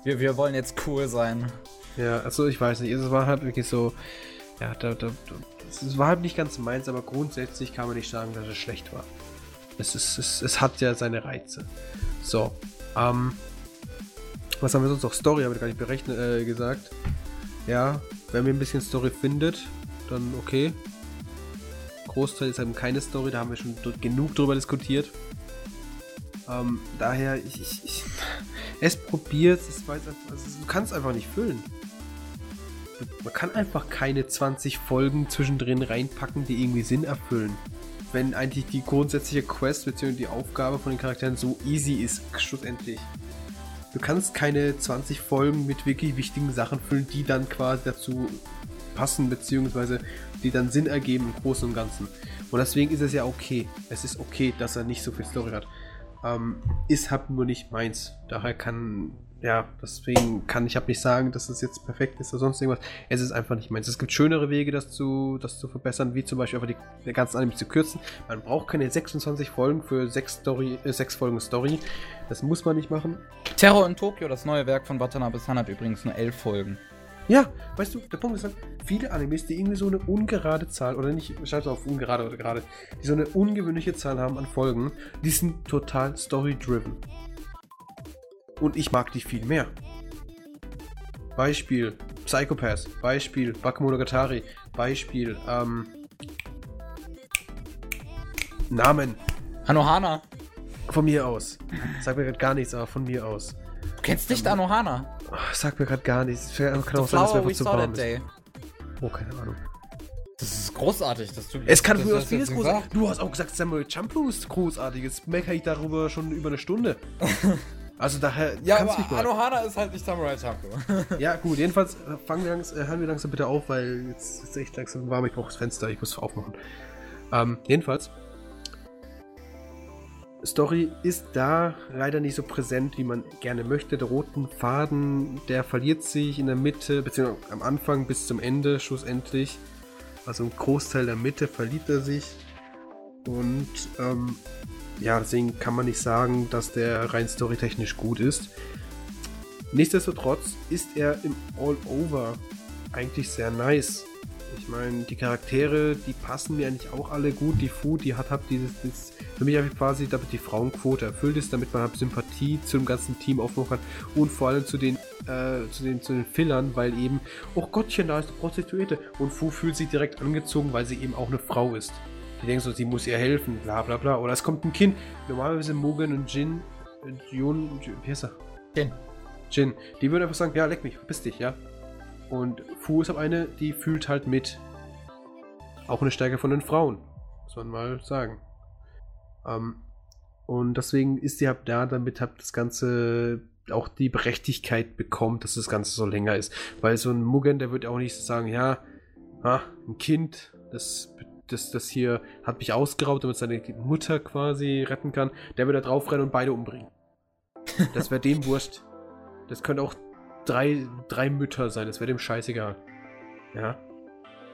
Wir, wir wollen jetzt cool sein. Ja, also ich weiß nicht, es war halt wirklich so, ja, da, da, es war halt nicht ganz meins, aber grundsätzlich kann man nicht sagen, dass es schlecht war. Es, ist, es, es hat ja seine Reize. So, ähm, was haben wir sonst noch? Story habe ich gar nicht berechnet, äh, gesagt. Ja, wenn wir ein bisschen Story findet, dann okay. Großteil ist eben keine Story, da haben wir schon genug drüber diskutiert. Ähm, daher, ich, ich, ich, es probiert, es weiß einfach, also du kannst einfach nicht füllen. Man kann einfach keine 20 Folgen zwischendrin reinpacken, die irgendwie Sinn erfüllen. Wenn eigentlich die grundsätzliche Quest bzw. die Aufgabe von den Charakteren so easy ist, schlussendlich. Du kannst keine 20 Folgen mit wirklich wichtigen Sachen füllen, die dann quasi dazu passen, beziehungsweise die dann Sinn ergeben im Großen und Ganzen. Und deswegen ist es ja okay. Es ist okay, dass er nicht so viel Story hat. Ähm, ist halt nur nicht meins. Daher kann ja, deswegen kann ich halt nicht sagen, dass es jetzt perfekt ist oder sonst irgendwas. Es ist einfach nicht meins. Es gibt schönere Wege, das zu, das zu verbessern, wie zum Beispiel einfach die, die ganzen Anime zu kürzen. Man braucht keine 26 Folgen für 6, Story, äh, 6 Folgen Story. Das muss man nicht machen. Terror in Tokio, das neue Werk von Watanabe-san, hat übrigens nur 11 Folgen. Ja, weißt du, der Punkt ist halt, viele Animes, die irgendwie so eine ungerade Zahl, oder nicht, schreib auf ungerade oder gerade, die so eine ungewöhnliche Zahl haben an Folgen, die sind total story-driven. Und ich mag die viel mehr. Beispiel Psychopath, Beispiel Bakemonogatari, Beispiel ähm, Namen. Anohana. Von mir aus. Sag mir gerade gar nichts, aber von mir aus. Du kennst nicht Anohana? Oh, sag mir gerade gar nichts. Kann auch sein, dass wir zu warm ist. Oh, keine Ahnung. Das ist großartig, dass du. Es kann mir aus vieles großartig. Du hast auch gesagt, Samuel Champloo ist großartig. Jetzt meckere ich darüber schon über eine Stunde. Also daher. Ja, aber Anohana ist halt nicht Samurai Champloo. ja, gut, jedenfalls äh, fangen wir langsam, äh, hören wir langsam bitte auf, weil jetzt ist es echt langsam warm. Ich brauche das Fenster, ich muss aufmachen. Ähm, jedenfalls. Story ist da leider nicht so präsent, wie man gerne möchte. Der roten Faden, der verliert sich in der Mitte, beziehungsweise am Anfang bis zum Ende schlussendlich. Also ein Großteil der Mitte verliert er sich. Und ähm, ja, deswegen kann man nicht sagen, dass der rein storytechnisch gut ist. Nichtsdestotrotz ist er im All-Over eigentlich sehr nice. Ich meine, die Charaktere, die passen mir eigentlich auch alle gut. Die Food, die hat halt dieses, dieses für mich habe quasi, damit die Frauenquote erfüllt ist, damit man halt Sympathie zu dem ganzen Team aufbauen kann und vor allem zu den, äh, zu den, zu den Fillern, weil eben, oh Gottchen, da ist eine Prostituierte und Fu fühlt sich direkt angezogen, weil sie eben auch eine Frau ist. Die denken so, sie muss ihr helfen, bla bla bla. Oder es kommt ein Kind. Normalerweise Mugen und Jin, äh, Jun, wie heißt er? Jin. Jin. Die würden einfach sagen, ja, leck mich, verpiss dich, ja. Und Fu ist aber eine, die fühlt halt mit. Auch eine Stärke von den Frauen. Muss man mal sagen. Ähm, und deswegen ist sie halt da, damit halt das Ganze auch die Berechtigkeit bekommt, dass das Ganze so länger ist. Weil so ein Mugen, der wird auch nicht sagen, ja, ah, ein Kind, das das, das hier hat mich ausgeraubt, damit seine Mutter quasi retten kann, der wird da drauf rennen und beide umbringen. Das wäre dem wurscht. Das könnte auch drei, drei Mütter sein, das wäre dem scheißegal. Ja.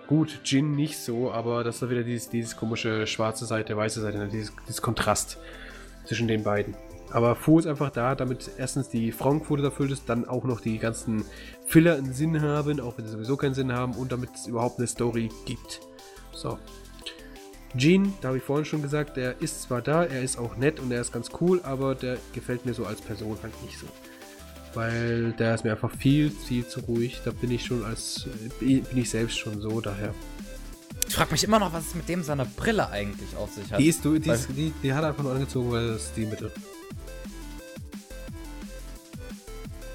Gut, Jin nicht so, aber das ist wieder dieses, dieses komische schwarze Seite, weiße Seite, ne, dieses, dieses Kontrast zwischen den beiden. Aber Fu ist einfach da, damit erstens die Frauenquote erfüllt ist, dann auch noch die ganzen Filler einen Sinn haben, auch wenn sie sowieso keinen Sinn haben und damit es überhaupt eine Story gibt. So. Gene, da habe ich vorhin schon gesagt, der ist zwar da, er ist auch nett und er ist ganz cool, aber der gefällt mir so als Person halt nicht so. Weil der ist mir einfach viel, viel zu ruhig. Da bin ich schon als, bin ich selbst schon so, daher. Ich frage mich immer noch, was es mit dem seiner Brille eigentlich auf sich hat. Die, ist, die, ist, die, die hat er einfach nur angezogen, weil das die Mittel.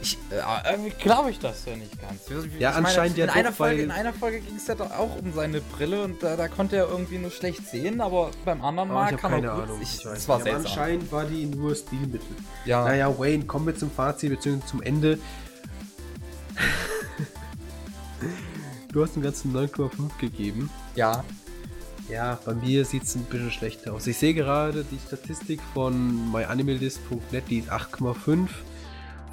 Ich, äh, irgendwie glaube ich das ja nicht ganz. Ich ja, anscheinend meine, ja in, einer Folge, in einer Folge ging es ja doch auch um seine Brille und da, da, konnte er irgendwie nur schlecht sehen, aber beim anderen Mal oh, kann er gut. Ahnung. Ich, das war ja, Anscheinend war die nur Stilmittel. Ja. Naja, Wayne, kommen wir zum Fazit bzw. zum Ende. du hast dem Ganzen 9,5 gegeben. Ja. Ja, bei mir sieht es ein bisschen schlechter aus. Ich sehe gerade die Statistik von myanimalist.net, die ist 8,5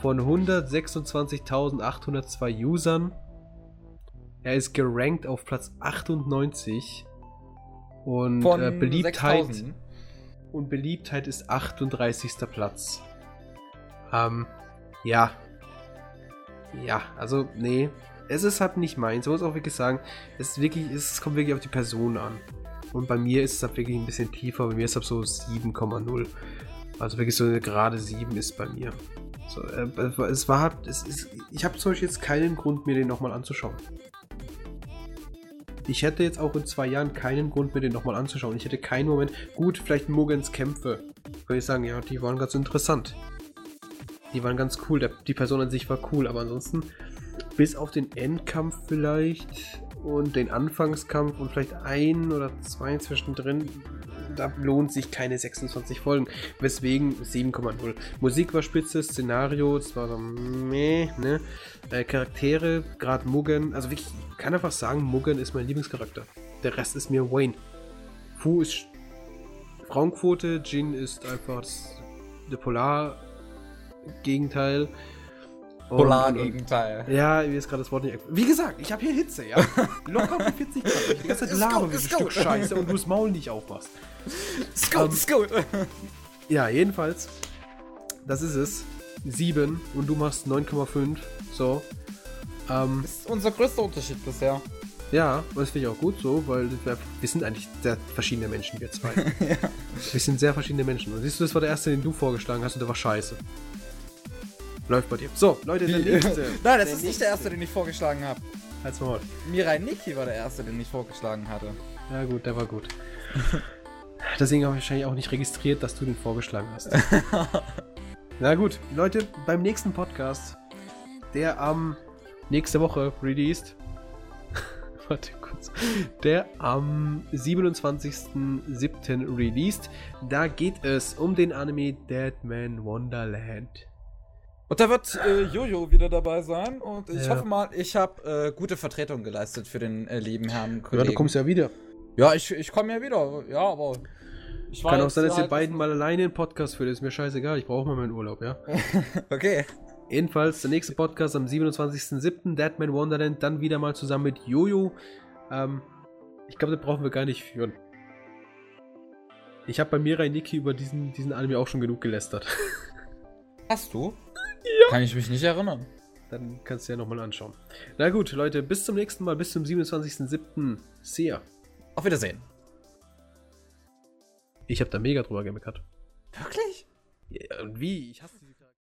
von 126.802 Usern. Er ist gerankt auf Platz 98 und äh, Beliebtheit 6000. und Beliebtheit ist 38. Platz. Ähm, ja, ja, also, nee. Es ist halt nicht meins. Ich muss auch wirklich sagen, es ist wirklich, es kommt wirklich auf die Person an. Und bei mir ist es halt wirklich ein bisschen tiefer. Bei mir ist es halt so 7,0. Also wirklich so eine gerade 7 ist bei mir. So, äh, es war es ist, ich habe zum Beispiel jetzt keinen Grund, mir den nochmal anzuschauen. Ich hätte jetzt auch in zwei Jahren keinen Grund, mir den nochmal anzuschauen. Ich hätte keinen Moment. Gut, vielleicht Mugens Kämpfe. Würde ich sagen, ja, die waren ganz interessant. Die waren ganz cool. Der, die Person an sich war cool, aber ansonsten, bis auf den Endkampf vielleicht und den Anfangskampf und vielleicht ein oder zwei zwischendrin, da lohnt sich keine 26 Folgen. Weswegen 7,0. Musik war spitze, Szenario, es war so meh, ne? Äh, Charaktere, gerade Mugen, also ich kann einfach sagen, Mugen ist mein Lieblingscharakter. Der Rest ist mir Wayne. Fu ist Frauenquote, Jin ist einfach das, der Polar-Gegenteil. Polar-Gegenteil. Ja, mir ist gerade das Wort nicht. Wie gesagt, ich habe hier Hitze, ja. Locker auf 40 Grad. Ich die ganze Zeit laber wie ein Stück Scheiße und du das Maul nicht aufmachst. Scout, um, Scout. Ja, jedenfalls. Das ist es. 7 und du machst 9,5. So. Ähm, das ist unser größter Unterschied bisher. Ja, und das finde ich auch gut so, weil wir, wir, sind eigentlich sehr verschiedene Menschen, wir zwei. ja. Wir sind sehr verschiedene Menschen. Und siehst du, das war der erste, den du vorgeschlagen hast und der war scheiße. Läuft bei dir. So, Leute, der nächste. Nein, das der ist nicht der erste, den ich vorgeschlagen habe. Halt's mal. Mirai Niki war der erste, den ich vorgeschlagen hatte. Ja, gut, der war gut. Deswegen habe ich wahrscheinlich auch nicht registriert, dass du den vorgeschlagen hast. Na gut, Leute, beim nächsten Podcast, der am nächste Woche released. Warte kurz. Der am 27.07. released. Da geht es um den Anime Deadman Wonderland. Und da wird äh, Jojo wieder dabei sein und ich ja. hoffe mal, ich habe äh, gute Vertretung geleistet für den äh, lieben Herrn Kollegen. Ja, du kommst ja wieder. Ja, ich, ich komme ja wieder. Ja, aber ich Kann auch sein, dass ihr halt beiden mal alleine einen Podcast führt. Ist mir scheißegal. Ich brauche mal meinen Urlaub, ja? okay. Jedenfalls der nächste Podcast am 27.07. Deadman Wonderland. Dann wieder mal zusammen mit Jojo. Ähm, ich glaube, das brauchen wir gar nicht führen. Ich habe bei Mirai Niki über diesen, diesen Anime auch schon genug gelästert. Hast du? Ja. Kann ich mich nicht erinnern. Dann kannst du ja nochmal anschauen. Na gut, Leute, bis zum nächsten Mal, bis zum 27.07. See ya. Auf Wiedersehen. Ich habe da mega drüber gemeckert. Wirklich? Ja, und wie? Ich hasse